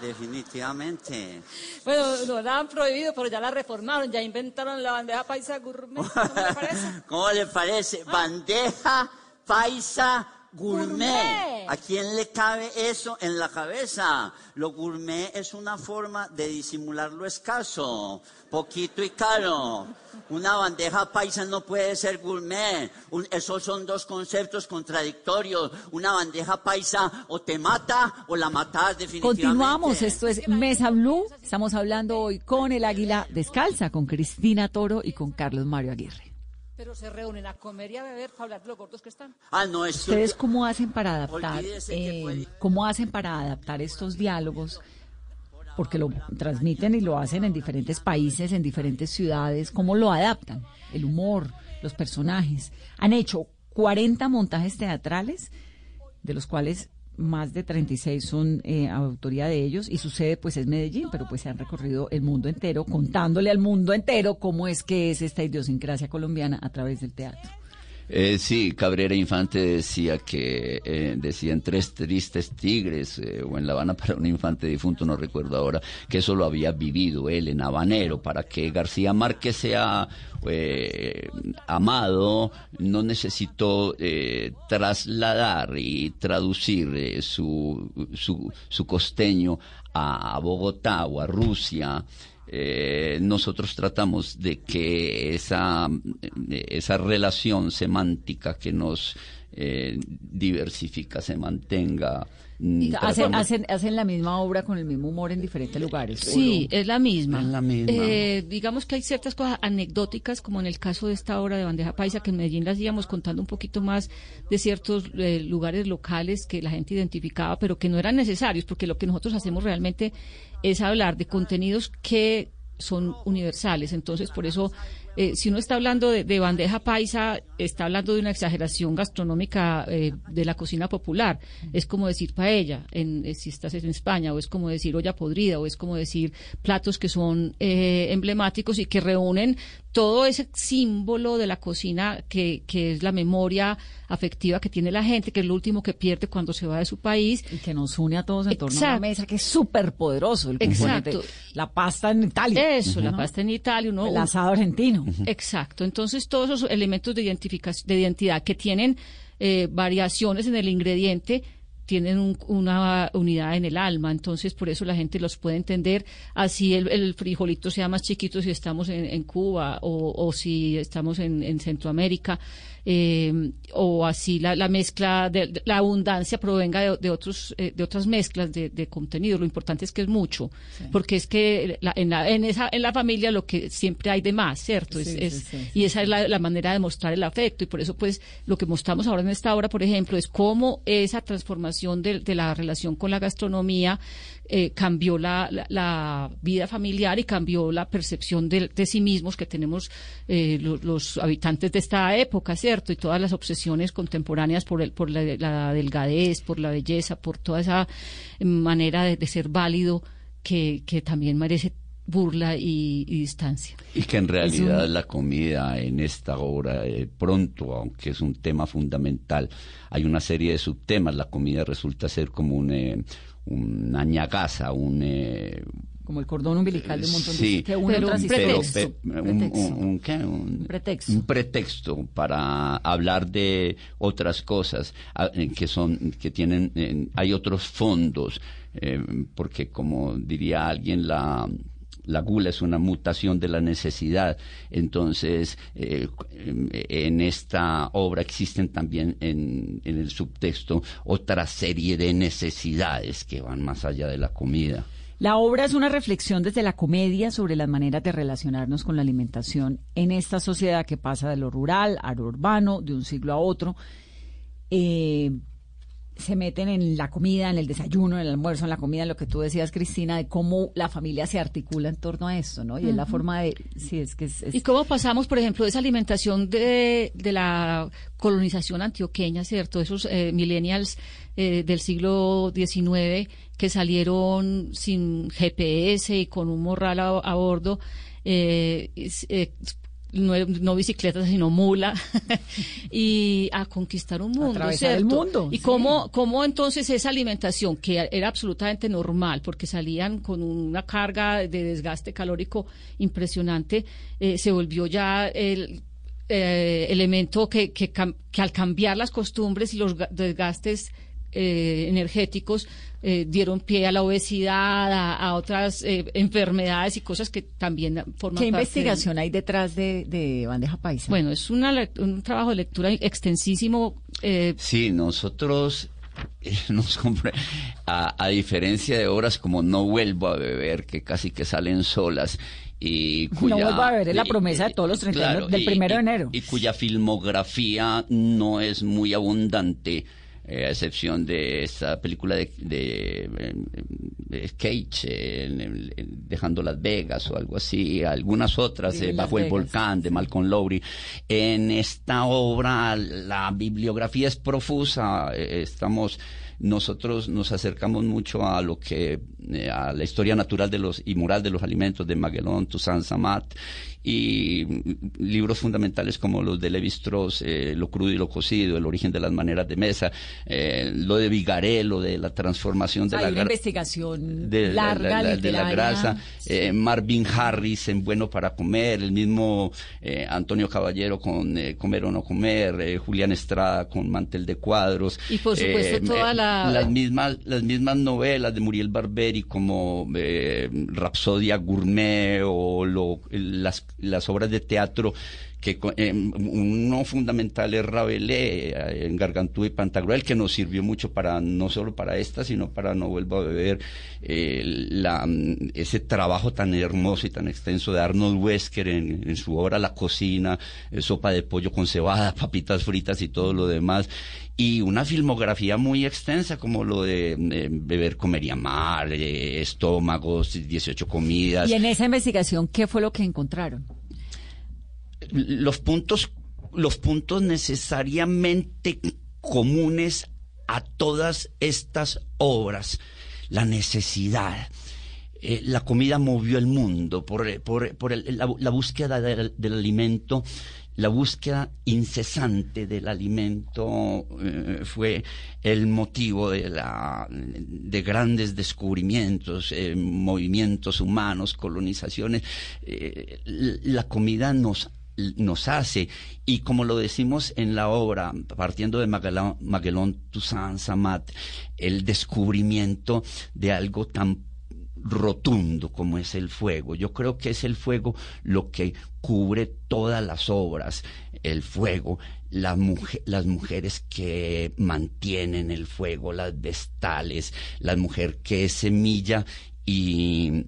Definitivamente. Bueno, no la han prohibido, pero ya la reformaron, ya inventaron la bandeja paisa gourmet. ¿Cómo le parece? ¿Cómo le parece? Bandeja paisa gourmet. ¿A quién le cabe eso en la cabeza? Lo gourmet es una forma de disimular lo escaso, poquito y caro. Una bandeja paisa no puede ser gourmet. Un- esos son dos conceptos contradictorios. Una bandeja paisa o te mata o la matas definitivamente. Continuamos, esto es Mesa Blue. Estamos hablando hoy con el Águila Descalza, con Cristina Toro y con Carlos Mario Aguirre. Pero se reúnen a comer y a beber para hablar de lo gordos que están. Ah, no, esto- ¿Ustedes cómo hacen para adaptar, eh, puede- cómo hacen para adaptar estos diálogos? Porque lo transmiten y lo hacen en diferentes países, en diferentes ciudades. ¿Cómo lo adaptan? El humor, los personajes. Han hecho 40 montajes teatrales, de los cuales más de 36 son eh, autoría de ellos y su sede pues es Medellín, pero pues se han recorrido el mundo entero contándole al mundo entero cómo es que es esta idiosincrasia colombiana a través del teatro. Eh, sí, Cabrera Infante decía que eh, decían tres tristes tigres eh, o en La Habana para un infante difunto, no recuerdo ahora, que eso lo había vivido él en Habanero, para que García Márquez sea eh, amado, no necesitó trasladar y traducir su, su, su costeño a Bogotá o a Rusia. Eh, nosotros tratamos de que esa, eh, esa relación semántica que nos eh, diversifica se mantenga. mm, hacen, hacen, hacen la misma obra con el mismo humor en diferentes lugares. ¿o Sí, no? es la misma. Es la misma. Eh, digamos que hay ciertas cosas anecdóticas, como en el caso de esta obra de bandeja paisa, que en Medellín las íbamos contando un poquito más de ciertos eh, lugares locales que la gente identificaba, pero que no eran necesarios, porque lo que nosotros hacemos realmente es hablar de contenidos que son universales. Entonces, por eso, eh, si uno está hablando de, de bandeja paisa, está hablando de una exageración gastronómica eh, de la cocina popular. Es como decir paella en, eh, si estás en España, o es como decir olla podrida, o es como decir platos que son eh, emblemáticos y que reúnen todo ese símbolo de la cocina que, que es la memoria afectiva que tiene la gente, que es lo último que pierde cuando se va de su país. Y que nos une a todos en torno a Exacto. mesa que es súper poderoso. El componente. Exacto. La pasta en Italia. Eso, la pasta en Italia, uno, El asado argentino. Exacto. Entonces, todos esos elementos de, identificación, de identidad que tienen eh, variaciones en el ingrediente tienen un- una unidad en el alma, entonces por eso la gente los puede entender, así el, el frijolito sea más chiquito si estamos en, en Cuba o, si estamos en Centroamérica, eh, o así la, la mezcla, de, de- la abundancia provenga de, de otros, eh, de otras mezclas de, de contenido, lo importante es que es mucho, porque es que la- en, la, en, esa, en la familia lo que siempre hay de más, ¿cierto? Es- Sí, es- sí, sí, y esa es la, la manera de mostrar el afecto. Y por eso pues lo que mostramos ahora en esta obra, por ejemplo, es cómo esa transformación de, de la relación con la gastronomía eh, cambió la, la- la vida familiar y cambió la percepción de, de sí mismos que tenemos eh, lo- los, habitantes de esta época, ¿cierto? Y todas las obsesiones contemporáneas por, el, por la, la delgadez, por la belleza, por toda esa eh, manera de, de ser válido que, que también merece burla y- y distancia. Y que en realidad un- la comida en esta obra, eh, pronto, aunque es un tema fundamental, hay una serie de subtemas. La comida resulta ser como un, eh, una ñagaza, un... eh, Como el cordón umbilical de un montón sí, de que une pero- otras pero- historias. pe- un, Pretexto. un- un qué? Un- pretexto. un pretexto para hablar de otras cosas eh, que son que tienen eh, hay otros fondos eh, porque como diría alguien la la gula es una mutación de la necesidad. Entonces, eh, en esta obra existen también en, el subtexto otra serie de necesidades que van más allá de la comida. La obra es una reflexión desde la comedia sobre las maneras de relacionarnos con la alimentación en esta sociedad que pasa de lo rural a lo urbano, de un siglo a otro. Eh, se meten en la comida, en el desayuno, en el almuerzo, en la comida, en lo que tú decías, Cristina, de cómo la familia se articula en torno a esto, ¿no? Y es la forma de... Sí, es que es, es- ¿Y cómo pasamos, por ejemplo, de esa alimentación de, de la colonización antioqueña, ¿cierto? Esos eh, millennials eh, del siglo XIX que salieron sin GPS y con un morral a, a bordo, eh, eh, no, no bicicleta, sino mula, y a conquistar un mundo, Atravesar el mundo, Y sí. cómo, cómo entonces esa alimentación, que era absolutamente normal, porque salían con una carga de desgaste calórico impresionante, eh, se volvió ya el eh, elemento que, que, que al cambiar las costumbres y los ga- desgastes eh, energéticos eh, dieron pie a la obesidad, a, a otras eh, enfermedades y cosas que también forman ¿Qué parte investigación hay detrás de, de Bandeja Paisa? Bueno, es una, un trabajo de lectura extensísimo. eh, Sí, nosotros eh, nos compre- a, a diferencia de obras como No vuelvo a beber, que casi que salen solas y cuya, no vuelvo a ver, es la promesa de todos los 31 claro, del y- primero de y- enero. y cuya filmografía no es muy abundante. Eh, a excepción de esta película de, de, eh, de Cage, en el- en Dejando Las Vegas o algo así, algunas otras, eh, Bajo el Vegas, Volcán de Malcolm Lowry. En esta obra la bibliografía es profusa, estamos nosotros nos acercamos mucho a lo que eh, a la historia natural de los y moral de los alimentos de Magellan, Toussaint Samat y libros fundamentales como los de Levi Strauss, eh, Lo crudo y lo cocido, El origen de las maneras de mesa, eh, lo de Vigaré, lo de la transformación de Hay la una investigación de la, larga, la- la- de la grasa, eh, Marvin Harris en Bueno para Comer, el mismo eh, Antonio Caballero con eh, Comer o No Comer, eh, Julián Estrada con Mantel de Cuadros. Y por supuesto toda la- Las mismas, las mismas novelas de Muriel Barberi como Rapsodia Gourmet o lo- las, las obras de teatro que eh, uno fundamental es Rabelais eh, en Gargantúa y Pantagruel que nos sirvió mucho para no solo para esta sino para no vuelvo a beber eh, la, ese trabajo tan hermoso y tan extenso de Arnold Wesker en, su obra La cocina sopa de pollo con cebada papitas fritas y todo lo demás y una filmografía muy extensa como lo de beber comer y amar estómagos 18 comidas Y en esa investigación, ¿qué fue lo que encontraron? Los puntos, los puntos necesariamente comunes a todas estas obras, la necesidad. Eh, la comida movió el mundo por, por- por la, búsqueda del, alimento, la búsqueda incesante del alimento eh, fue el motivo de, la, de grandes descubrimientos, eh, movimientos humanos, colonizaciones. La comida nos nos hace y como lo decimos en la obra partiendo de Magellan, Magellan Toussaint Samat el descubrimiento de algo tan rotundo como es el fuego. Yo creo que es el fuego lo que cubre todas las obras, el fuego, las mujeres que mantienen el fuego, las vestales, la mujer que es semilla y,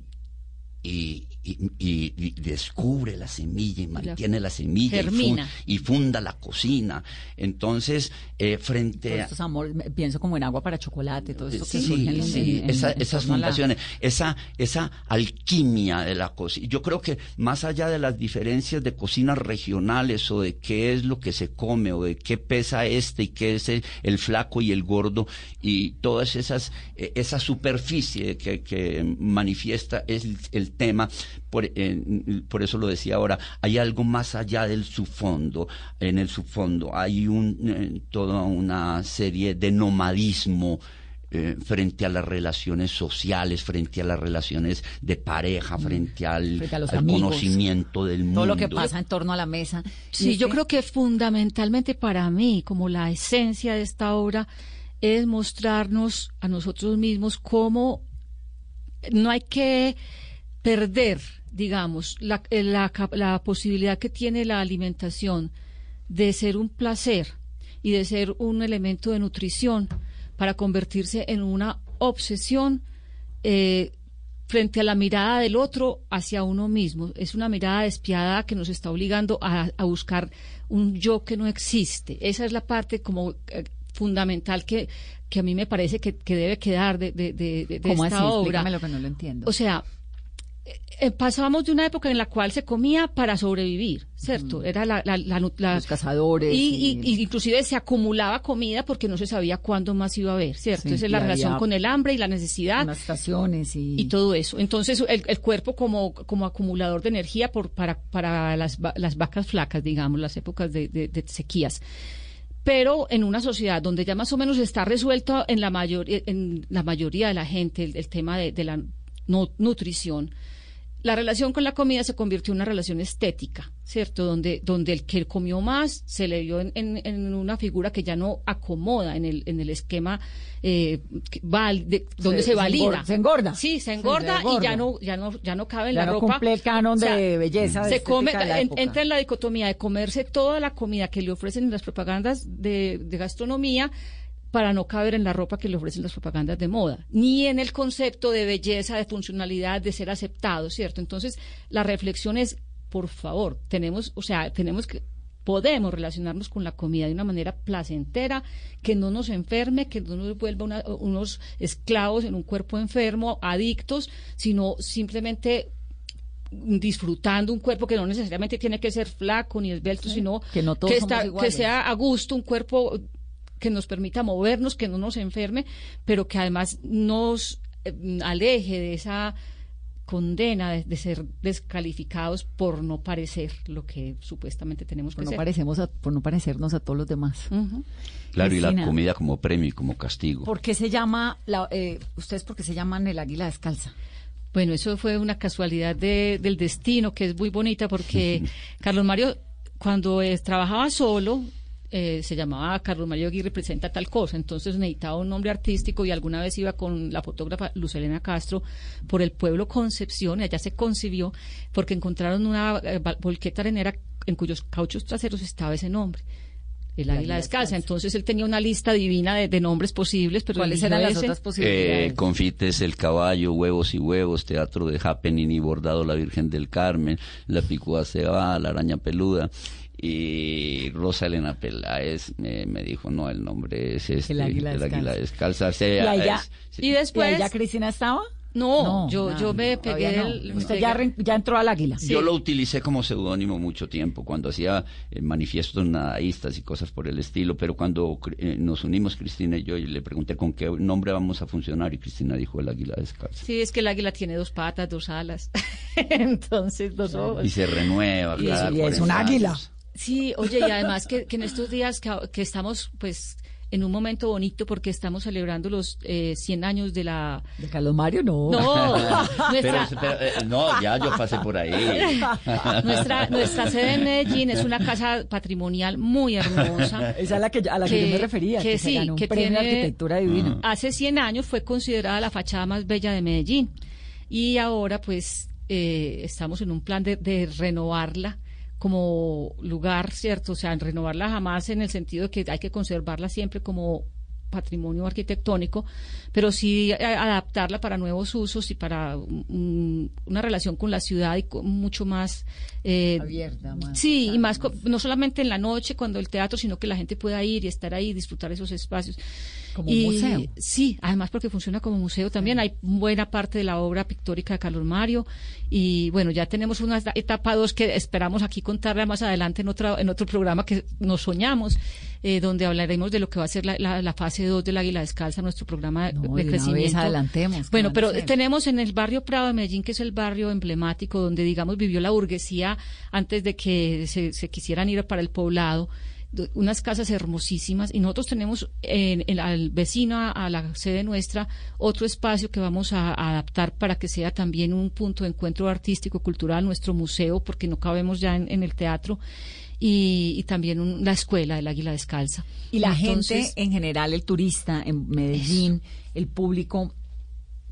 y- y- y descubre la semilla y mantiene la semilla y, fun- germina. y funda la cocina. Entonces, eh, frente a... me- pienso como en agua para chocolate, todo esto que Sí, en- sí, en- en- esa- en esas la- fundaciones, esa, esa alquimia de la cocina. Yo creo que más allá de las diferencias de cocinas regionales o de qué es lo que se come o de qué pesa este y qué es el, el flaco y el gordo y todas esas, eh, esa superficie que, que manifiesta es el, el tema, por, eh, por eso lo decía ahora, hay algo más allá del subfondo. En el subfondo hay un, eh, toda una serie de nomadismo eh, frente a las relaciones sociales, frente a las relaciones de pareja, frente al, Mm. Frente a los al amigos. conocimiento del mundo. Todo lo que pasa en torno a la mesa. Sí, yo creo que fundamentalmente para mí, como la esencia de esta obra, es mostrarnos a nosotros mismos cómo no hay que perder, digamos, la, eh, la posibilidad que tiene la alimentación de ser un placer y de ser un elemento de nutrición para convertirse en una obsesión eh, frente a la mirada del otro hacia uno mismo. Es una mirada despiadada que nos está obligando a, a buscar un yo que no existe. Esa es la parte como eh, fundamental que, que a mí me parece que, que debe quedar de, de, de, de ¿Cómo esta así? obra. Explícame lo que no lo entiendo. O sea, eh, eh, pasábamos de una época en la cual se comía para sobrevivir, ¿cierto? Era la, la- la- la- Los cazadores Y, y- y- y inclusive se acumulaba comida porque no se sabía cuándo más iba a haber, ¿cierto? Sí, Esa es la relación con el hambre y la necesidad unas estaciones y... y todo eso. Entonces, el, el cuerpo como, como acumulador de energía por, para, para las, las vacas flacas, digamos, las épocas de, de- de sequías. Pero en una sociedad donde ya más o menos está resuelto en la, mayor, en la mayoría de la gente el, el tema de, de la no- nutrición, la relación con la comida se convirtió en una relación estética, ¿cierto? Donde, donde el que comió más se le vio en, en- en una figura que ya no acomoda en el, en el esquema eh, que val- de- donde se, se valida. engorda- se engorda. Sí, se Se engorda y ya no, ya no, ya no cabe en Ya la no ropa. cumple el canon de belleza, Se come, estética de la en- entra en la dicotomía de comerse toda la comida que le ofrecen en las propagandas de, de gastronomía para no caber en la ropa que le ofrecen las propagandas de moda, ni en el concepto de belleza, de funcionalidad, de ser aceptado, ¿cierto? Entonces, la reflexión es, por favor, tenemos, o sea, tenemos que podemos relacionarnos con la comida de una manera placentera, que no nos enferme, que no nos vuelva una- unos esclavos en un cuerpo enfermo, adictos, sino simplemente disfrutando un cuerpo que no necesariamente tiene que ser flaco ni esbelto, sino que no todos está- que sea a gusto, un cuerpo que nos permita movernos, que no nos enferme, pero que además nos eh, aleje de esa condena de, de ser descalificados por no parecer lo que supuestamente tenemos Por que no, ser. parecemos a- por no parecernos a todos los demás. Claro, y la comida como premio y como castigo. ¿Por qué se llama, la, eh, ustedes por qué se llaman el águila descalza? Bueno, eso fue una casualidad de- del destino que es muy bonita porque Carlos Mario, cuando eh, trabajaba solo, eh, se llamaba Carlos Mario Aguirre presenta tal cosa, entonces necesitaba un nombre artístico y alguna vez iba con la fotógrafa Lucelena Castro por el pueblo Concepción y allá se concibió porque encontraron una eh, volqueta arenera en cuyos cauchos traseros estaba ese nombre. El águila descalza. Entonces él tenía una lista divina de, de nombres posibles, pero ¿Cuáles eran las ese. otras posibilidades? Eh, confites El Caballo, Huevos y Huevos, Teatro de Happening y Bordado La Virgen del Carmen, La Picúa se va, La Araña Peluda. Y Rosa Elena Peláez me, me dijo, no, el nombre es este, El Águila Descalza. Descalza. ¿Y allá, es- sí. Y después- ¿Y allá Cristina estaba? No, yo, yo me pegué no. el- Usted ya, pegué- re- ya entró al águila. Yo lo utilicé como seudónimo mucho tiempo, cuando hacía eh, manifiestos nadaístas y cosas por el estilo, pero cuando eh, nos unimos Cristina y yo y le pregunté con qué nombre vamos a funcionar y Cristina dijo el águila descalza. Sí, es que el águila tiene dos patas, dos alas. Entonces, dos ojos. Y se renueva Y cada y es 40 un águila. años. Sí, oye, y además que, que en estos días que, que estamos, pues, en un momento bonito porque estamos celebrando los eh, 100 años de la... ¿De Carlos Mario? No. No, pero, nuestra, pero, eh, no, ya yo pasé por ahí. nuestra, nuestra sede en Medellín es una casa patrimonial muy hermosa. Esa es la que a la que yo me refería, que se sí, ganó un que premio de tiene- arquitectura divino. Hace 100 años fue considerada la fachada más bella de Medellín y ahora pues eh, estamos en un plan de, de renovarla como lugar, ¿cierto? O sea, en renovarla jamás en el sentido de que hay que conservarla siempre como patrimonio arquitectónico, pero sí a- adaptarla para nuevos usos y para mm, una relación con la ciudad y con mucho más eh, Abierta, más. Sí, y más co- no solamente en la noche cuando el teatro, sino que la gente pueda ir y estar ahí, disfrutar esos espacios. Como Y- museo. Sí, además porque funciona como museo también. Hay buena parte de la obra pictórica de Carlos Mario y bueno, ya tenemos una etapa dos que esperamos aquí contarla más adelante en otro, en otro programa que nos soñamos, eh, donde hablaremos de lo que va a ser la, la- la fase 2 del Águila Descalza, nuestro programa de, No, de de una vez crecimiento. adelantemos, ¿qué Bueno, pero tenemos en el barrio Prado de Medellín, que es el barrio emblemático donde, digamos, vivió la burguesía antes de que se, se quisieran ir para el poblado, do- unas casas hermosísimas y nosotros tenemos en, en- al vecino a, a la sede nuestra otro espacio que vamos a, a adaptar para que sea también un punto de encuentro artístico cultural nuestro museo porque no cabemos ya en, en el teatro y, y también un- la escuela del Águila Descalza. Y la Entonces, gente en general, el turista en Medellín, el público,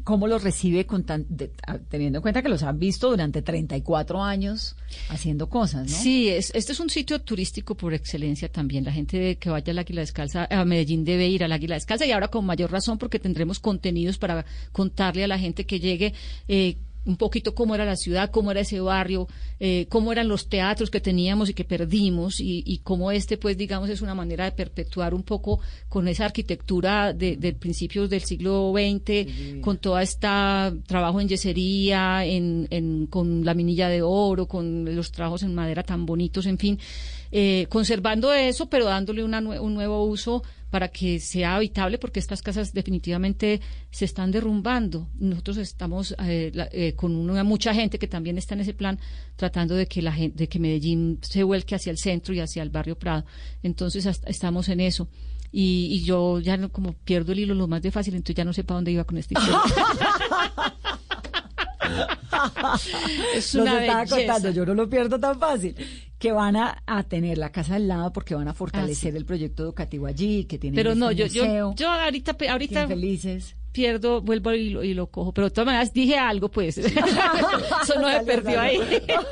¿cómo los recibe con tan- de- teniendo en cuenta que los han visto durante 34 años haciendo cosas, ¿no? Sí, es, este es un sitio turístico por excelencia también. La gente que vaya al Águila Descalza, a Medellín debe ir al Águila Descalza y ahora con mayor razón porque tendremos contenidos para contarle a la gente que llegue eh, un poquito cómo era la ciudad, cómo era ese barrio, eh, cómo eran los teatros que teníamos y que perdimos y, y cómo este, pues, digamos, es una manera de perpetuar un poco con esa arquitectura de, de principios del siglo XX, con toda esta trabajo en yesería, en, en- con la minilla de oro, con los trabajos en madera tan bonitos, en fin, eh, conservando eso, pero dándole una un nuevo uso para que sea habitable, porque estas casas definitivamente se están derrumbando. Nosotros estamos eh, la- eh, con una, mucha gente que también está en ese plan, tratando de que la gente, de que Medellín se vuelque hacia el centro y hacia el barrio Prado. Entonces hasta- estamos en eso. Y, y yo ya no, como pierdo el hilo lo más de fácil, entonces ya no sé para dónde iba con historia. es una estaba belleza. contando, yo no lo pierdo tan fácil, que van a, a tener la casa al lado porque van a fortalecer el proyecto educativo allí, que tienen Ah, Pero este no, yo, museo. yo, yo ahorita, ahorita felices. pierdo, vuelvo y lo, y lo cojo. Pero de todas maneras dije algo, pues. Eso no se perdió ahí.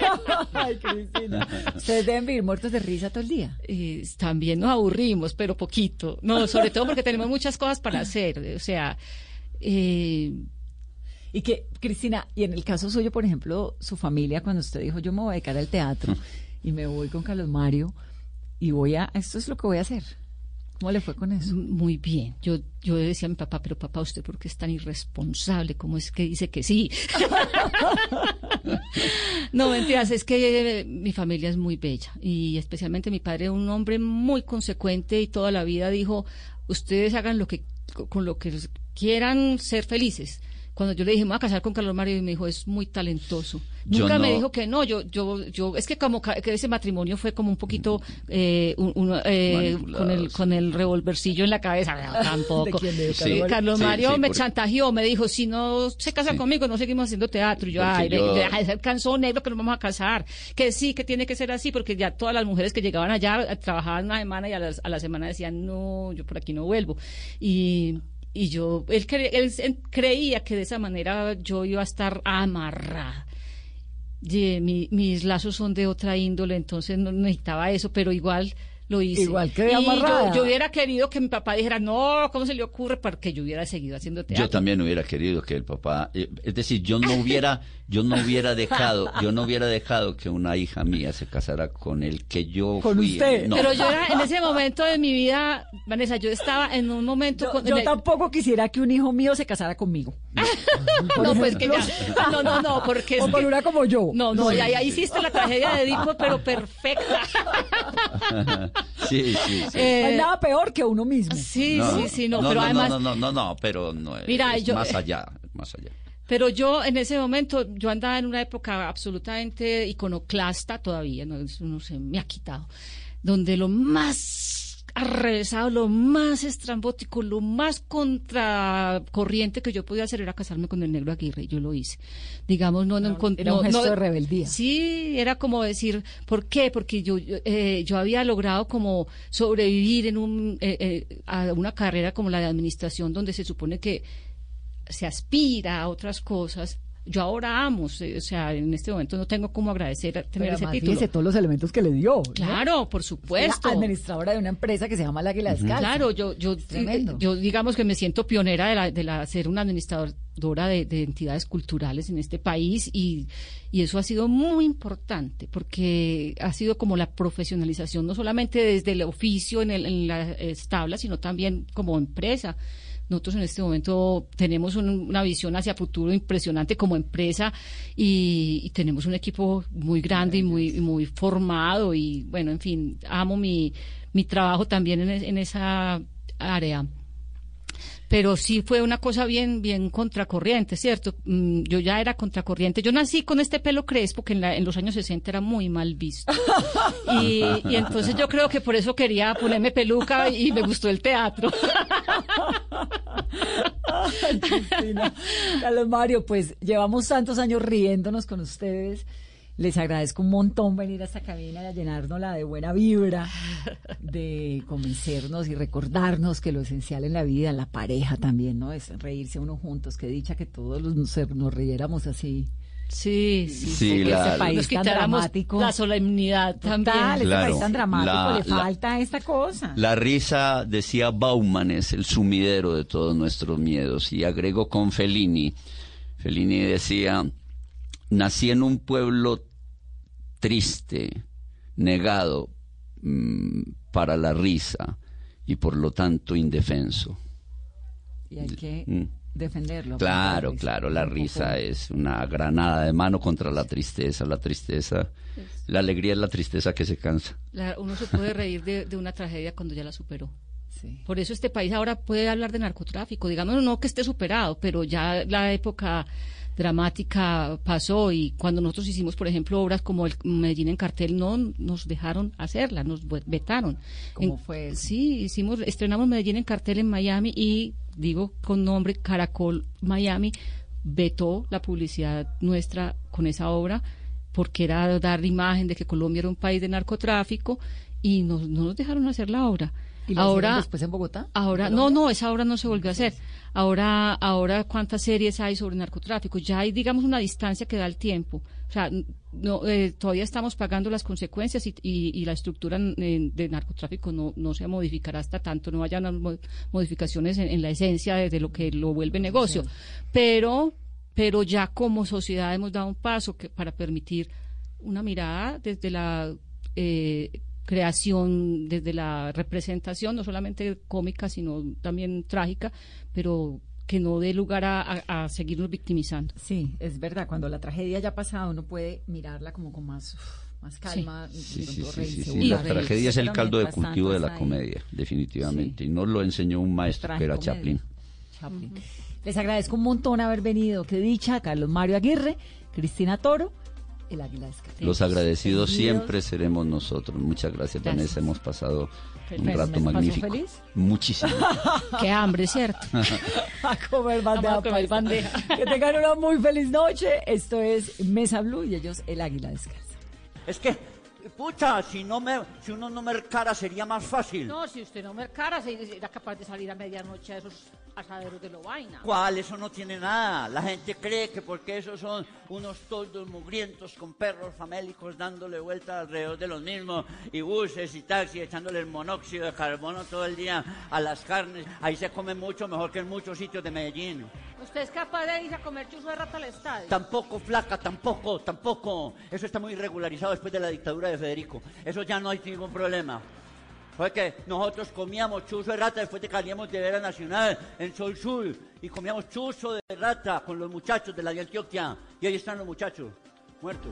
Ay, Cristina. Ustedes deben vivir muertos de risa todo el día. Eh, también nos aburrimos, pero poquito. No, sobre todo porque tenemos muchas cosas para hacer. O sea, eh, Y que, Cristina, y en el caso suyo, por ejemplo, su familia, cuando usted dijo, yo me voy a dedicar al teatro y me voy con Carlos Mario, y voy a, esto es lo que voy a hacer. ¿Cómo le fue con eso? Muy bien. Yo, yo decía a mi papá, pero papá, ¿usted por qué es tan irresponsable? ¿Cómo es que dice que sí? no, mentiras, es que eh, mi familia es muy bella y especialmente mi padre, un hombre muy consecuente y toda la vida dijo, ustedes hagan lo que, con lo que quieran ser felices. Cuando yo le dije, me voy a casar con Carlos Mario, y me dijo, es muy talentoso. Yo Nunca me dijo que no, yo, yo, yo, es que como que ese matrimonio fue como un poquito, eh, un- un, eh, con el, con el revolvercillo en la cabeza, No, tampoco. quién de Sí, Carlos? Sí, Mario sí, me porque- chantajeó, me dijo, si no se casa conmigo, no seguimos haciendo teatro. Y yo, Porque ay, yo- deja de ser negro que nos vamos a casar. Que sí, que tiene que ser así, porque ya todas las mujeres que llegaban allá eh, trabajaban una semana y a, las- a la semana decían, no, yo por aquí no vuelvo. Y, y yo, él, cre- él creía que de esa manera yo iba a estar amarrada. Y, mi- mis lazos son de otra índole, entonces no necesitaba eso, pero igual lo hice. Igual quedé Y amarrada. Yo, yo hubiera querido que mi papá dijera, no, ¿cómo se le ocurre? Para que yo hubiera seguido haciendo teatro. Yo también hubiera querido que el papá, eh, es decir, yo no hubiera, yo no hubiera dejado, yo no hubiera dejado que una hija mía se casara con el que yo Con fui. usted. No. Pero yo era, en ese momento de mi vida, Vanessa, yo estaba en un momento... con- Yo en el- tampoco quisiera que un hijo mío se casara conmigo. No, pues que ya. No, no, no, porque es O con que- una como yo. No, no, ya, ya hiciste la tragedia de Edipo, pero perfecta. sí, sí, sí. Eh, no hay nada peor que uno mismo. Sí, No, sí, sí, no, no, pero no, además... no, no, no, no, pero no, Mira, es yo- más allá, más allá. Pero yo en ese momento, yo andaba en una época absolutamente iconoclasta todavía, no, no se me ha quitado, donde lo más arrevesado, lo más estrambótico, lo más contracorriente que yo podía hacer era casarme con el negro Aguirre, y yo lo hice. Digamos, no, no, con- era un no- gesto no- de rebeldía. Sí, era como decir, ¿por qué? Porque yo, yo, eh, yo había logrado como sobrevivir en un, eh, eh, a una carrera como la de administración, donde se supone que se aspira a otras cosas. Yo ahora amo, o sea, en este momento no tengo cómo agradecer a tener Pero ese además, título. fíjese todos los elementos que le dio. ¿no? Claro, por supuesto. Era administradora de una empresa que se llama La Águila Descalza. Claro, yo, yo, tremendo. yo digamos que me siento pionera de la, de la ser una administradora de, de entidades culturales en este país y, y eso ha sido muy importante porque ha sido como la profesionalización no solamente desde el oficio en, el- en las tablas, sino también como empresa. Nosotros en este momento tenemos un- una visión hacia futuro impresionante como empresa y, y tenemos un equipo muy grande y muy, muy formado y bueno, en fin, amo mi, mi trabajo también en, en esa área. Pero sí fue una cosa bien, bien contracorriente, ¿cierto? Mm, Yo ya era contracorriente. Yo nací con este pelo crespo que en, la- en los años 60 era muy mal visto. Y, y entonces yo creo que por eso quería ponerme peluca y me gustó el teatro. Carlos Mario, pues llevamos tantos años riéndonos con ustedes. Les agradezco un montón venir a esta cabina y a llenárnosla de buena vibra, de convencernos y recordarnos que lo esencial en la vida, en la pareja también, ¿no? Es reírse uno juntos. Qué dicha que todos los- nos, riéramos así. Sí, sí. Sí, la- ese país Nos tan dramático. la solemnidad Total, también. ese Claro, país tan dramático, la- le la- falta esta cosa. La risa, decía Bauman, es el sumidero de todos nuestros miedos. Y agregó con Fellini. Fellini decía, nací en un pueblo triste, negado mm, para la risa y por lo tanto indefenso. Y hay que Mm. defenderlo. Claro, claro, la risa es una granada de mano contra la tristeza. La tristeza, la alegría es la tristeza que se cansa. La- uno se puede reír de, de una tragedia cuando ya la superó. Por eso este país ahora puede hablar de narcotráfico. Digamos, no que esté superado, pero ya la época dramática pasó y cuando nosotros hicimos, por ejemplo, obras como el Medellín en cartel, no nos dejaron hacerla, nos ve- vetaron. ¿Cómo En- fue eso? Sí, hicimos, estrenamos Medellín en cartel en Miami y digo con nombre Caracol Miami vetó la publicidad nuestra con esa obra porque era dar la imagen de que Colombia era un país de narcotráfico y nos- no nos dejaron hacer la obra. ¿Y ahora después en Bogotá? Ahora, ¿En no, no, esa obra no se volvió a hacer. Ahora, ahora cuántas series hay sobre narcotráfico. Ya hay, digamos, una distancia que da el tiempo. O sea, no, eh, todavía estamos pagando las consecuencias y, y- y la estructura eh, de narcotráfico no, no se modificará hasta tanto, no hayan mo- modificaciones en, en la esencia de, de lo que lo vuelve negocio. Pero, pero ya como sociedad hemos dado un paso que, para permitir una mirada desde la eh, creación desde la representación, no solamente cómica, sino también trágica, pero que no dé lugar a, a- a seguirnos victimizando. Sí, es verdad, cuando la tragedia ya ha pasado uno puede mirarla como con más, uf, más calma. Sí, La tragedia es el caldo de cultivo de la comedia, definitivamente. Y nos lo enseñó un maestro que era. Chaplin. Chaplin. Les agradezco un montón haber venido. Qué dicha, Carlos Mario Aguirre, Cristina Toro, el Águila Descalza. Los agradecidos siempre seremos nosotros. Muchas gracias, Gracias. Vanessa. Hemos pasado un rato ¿Me pasó magnífico. feliz? Muchísimo. Qué hambre, ¿cierto? a comer bandeja. A comer bandeja. Que tengan una muy feliz noche. Esto es Mesa Blue y ellos el Águila Descalza. Es que, pucha, si, no me, si uno no mercara sería más fácil. No, si usted no mercara, era capaz de salir a medianoche a esos asaderos de Lobaina. ¿Cuál? Eso no tiene nada. La gente cree que porque esos son unos toldos mugrientos con perros famélicos dándole vuelta alrededor de los mismos y buses y taxis echándole el monóxido de carbono todo el día a las carnes. Ahí se come mucho mejor que en muchos sitios de Medellín. ¿Usted es capaz de ir a comer chuzo de rata al estadio? Tampoco, flaca, tampoco, tampoco. Eso está muy regularizado después de la dictadura de Federico. Eso ya no hay ningún problema. Fue que nosotros comíamos chuzo de rata después de que salíamos de Vera Nacional en Sol Sur y comíamos chuzo de rata con los muchachos de la Antioquia. Y ahí están los muchachos, muertos.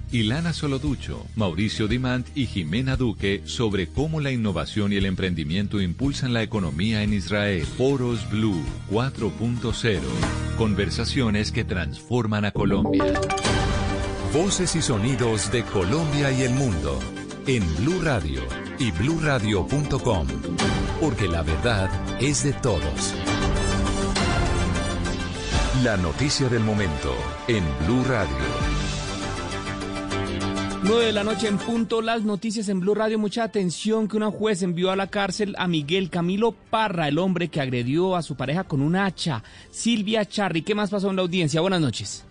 Ilana Soloducho, Mauricio Dimant y Jimena Duque sobre cómo la innovación y el emprendimiento impulsan la economía en Israel. Foros Blue 4.0. Conversaciones que transforman a Colombia. Voces y sonidos de Colombia y el mundo en Blue Radio y bluradio.com, porque la verdad es de todos. La noticia del momento en Blue Radio. 9 de la noche en punto, las noticias en Blue Radio. Mucha atención que una juez envió a la cárcel a Miguel Camilo Parra, el hombre que agredió a su pareja con un hacha. Silvia Charri, ¿qué más pasó en la audiencia? Buenas noches.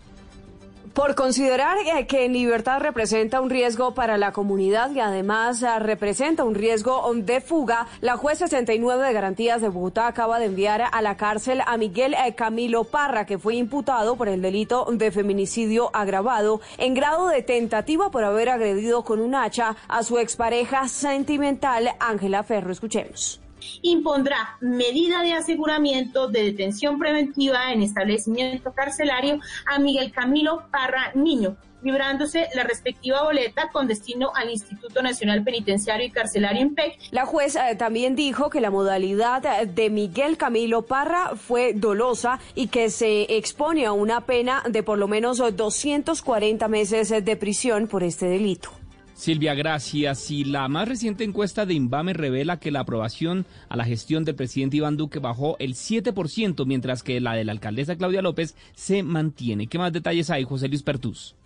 Por considerar eh, que libertad representa un riesgo para la comunidad y además eh, representa un riesgo de fuga, la juez 69 de garantías de Bogotá acaba de enviar a la cárcel a Miguel eh, Camilo Parra, que fue imputado por el delito de feminicidio agravado en grado de tentativa por haber agredido con un hacha a su expareja sentimental Ángela Ferro. Escuchemos impondrá medida de aseguramiento de detención preventiva en establecimiento carcelario a Miguel Camilo Parra Niño, librándose la respectiva boleta con destino al Instituto Nacional Penitenciario y Carcelario IMPEC. La juez eh, también dijo que la modalidad eh, de Miguel Camilo Parra fue dolosa y que se expone a una pena de por lo menos 240 meses de prisión por este delito. Silvia, gracias. Y la más reciente encuesta de Invame revela que la aprobación a la gestión del presidente Iván Duque bajó el 7%, mientras que la de la alcaldesa Claudia López se mantiene. ¿Qué más detalles hay, José Luis Pertús?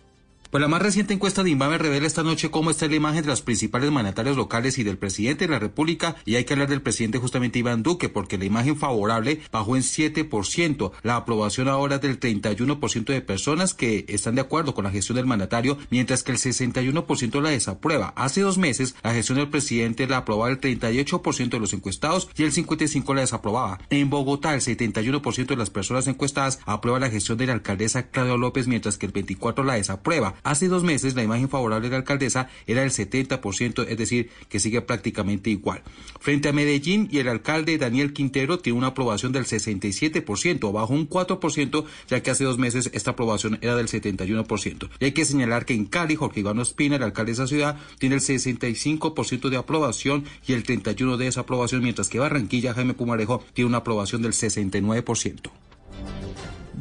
Pues la más reciente encuesta de Inbame revela esta noche cómo está la imagen de los principales mandatarios locales y del presidente de la República. Y hay que hablar del presidente justamente Iván Duque, porque la imagen favorable bajó en 7%. La aprobación ahora es del 31% de personas que están de acuerdo con la gestión del mandatario, mientras que el 61% la desaprueba. Hace dos meses, la gestión del presidente la aprobaba el 38% de los encuestados y el 55% la desaprobaba. En Bogotá, el 71% de las personas encuestadas aprueba la gestión de la alcaldesa Claudia López, mientras que el 24% la desaprueba. Hace dos meses la imagen favorable de la alcaldesa era del 70%, es decir, que sigue prácticamente igual. Frente a Medellín y el alcalde Daniel Quintero tiene una aprobación del 67%, bajo un 4%, ya que hace dos meses esta aprobación era del 71%. Y hay que señalar que en Cali, Jorge Iván Ospina, el alcalde de esa ciudad, tiene el 65% de aprobación y el 31% de desaprobación, mientras que Barranquilla, Jaime Pumarejo, tiene una aprobación del 69%.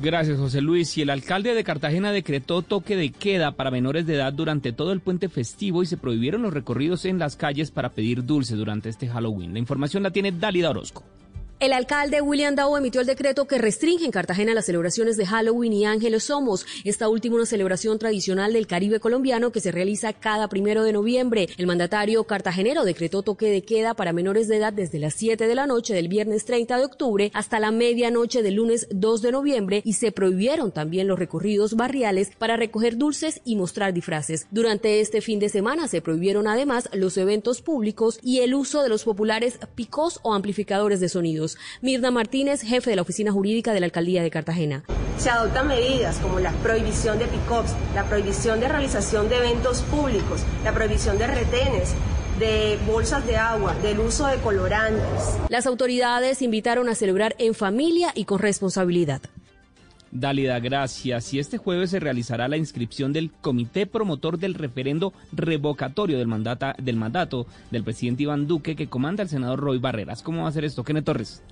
Gracias, José Luis. Y el alcalde de Cartagena decretó toque de queda para menores de edad durante todo el puente festivo y se prohibieron los recorridos en las calles para pedir dulce durante este Halloween. La información la tiene Dálida Orozco. El alcalde William Dow emitió el decreto que restringe en Cartagena las celebraciones de Halloween y Ángeles Somos. Esta última una celebración tradicional del Caribe colombiano que se realiza cada primero de noviembre. El mandatario cartagenero decretó toque de queda para menores de edad desde las 7 de la noche del viernes 30 de octubre hasta la medianoche del lunes 2 de noviembre y se prohibieron también los recorridos barriales para recoger dulces y mostrar disfraces. Durante este fin de semana se prohibieron además los eventos públicos y el uso de los populares picos o amplificadores de sonidos. Mirna Martínez, jefe de la oficina jurídica de la alcaldía de Cartagena. Se adoptan medidas como la prohibición de pick-ups, la prohibición de realización de eventos públicos, la prohibición de retenes, de bolsas de agua, del uso de colorantes. Las autoridades invitaron a celebrar en familia y con responsabilidad. Dálida, gracias. Y este jueves se realizará la inscripción del comité promotor del referendo revocatorio del, mandata, del mandato del presidente Iván Duque que comanda el senador Roy Barreras. ¿Cómo va a ser esto, Kenneth Torres?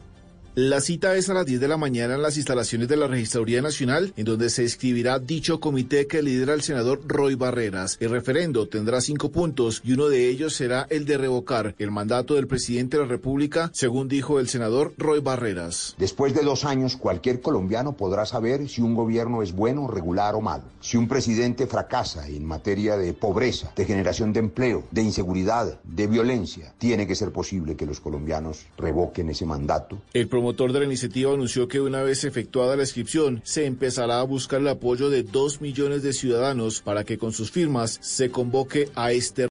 La cita es a las 10 de la mañana en las instalaciones de la Registraduría Nacional, en donde se escribirá dicho comité que lidera el senador Roy Barreras. El referendo tendrá cinco puntos y uno de ellos será el de revocar el mandato del presidente de la República, según dijo el senador Roy Barreras. Después de dos años, cualquier colombiano podrá saber si un gobierno es bueno, regular o malo. Si un presidente fracasa en materia de pobreza, de generación de empleo, de inseguridad, de violencia, tiene que ser posible que los colombianos revoquen ese mandato. El promotor de la iniciativa anunció que una vez efectuada la inscripción, se empezará a buscar el apoyo de dos millones de ciudadanos para que con sus firmas se convoque a este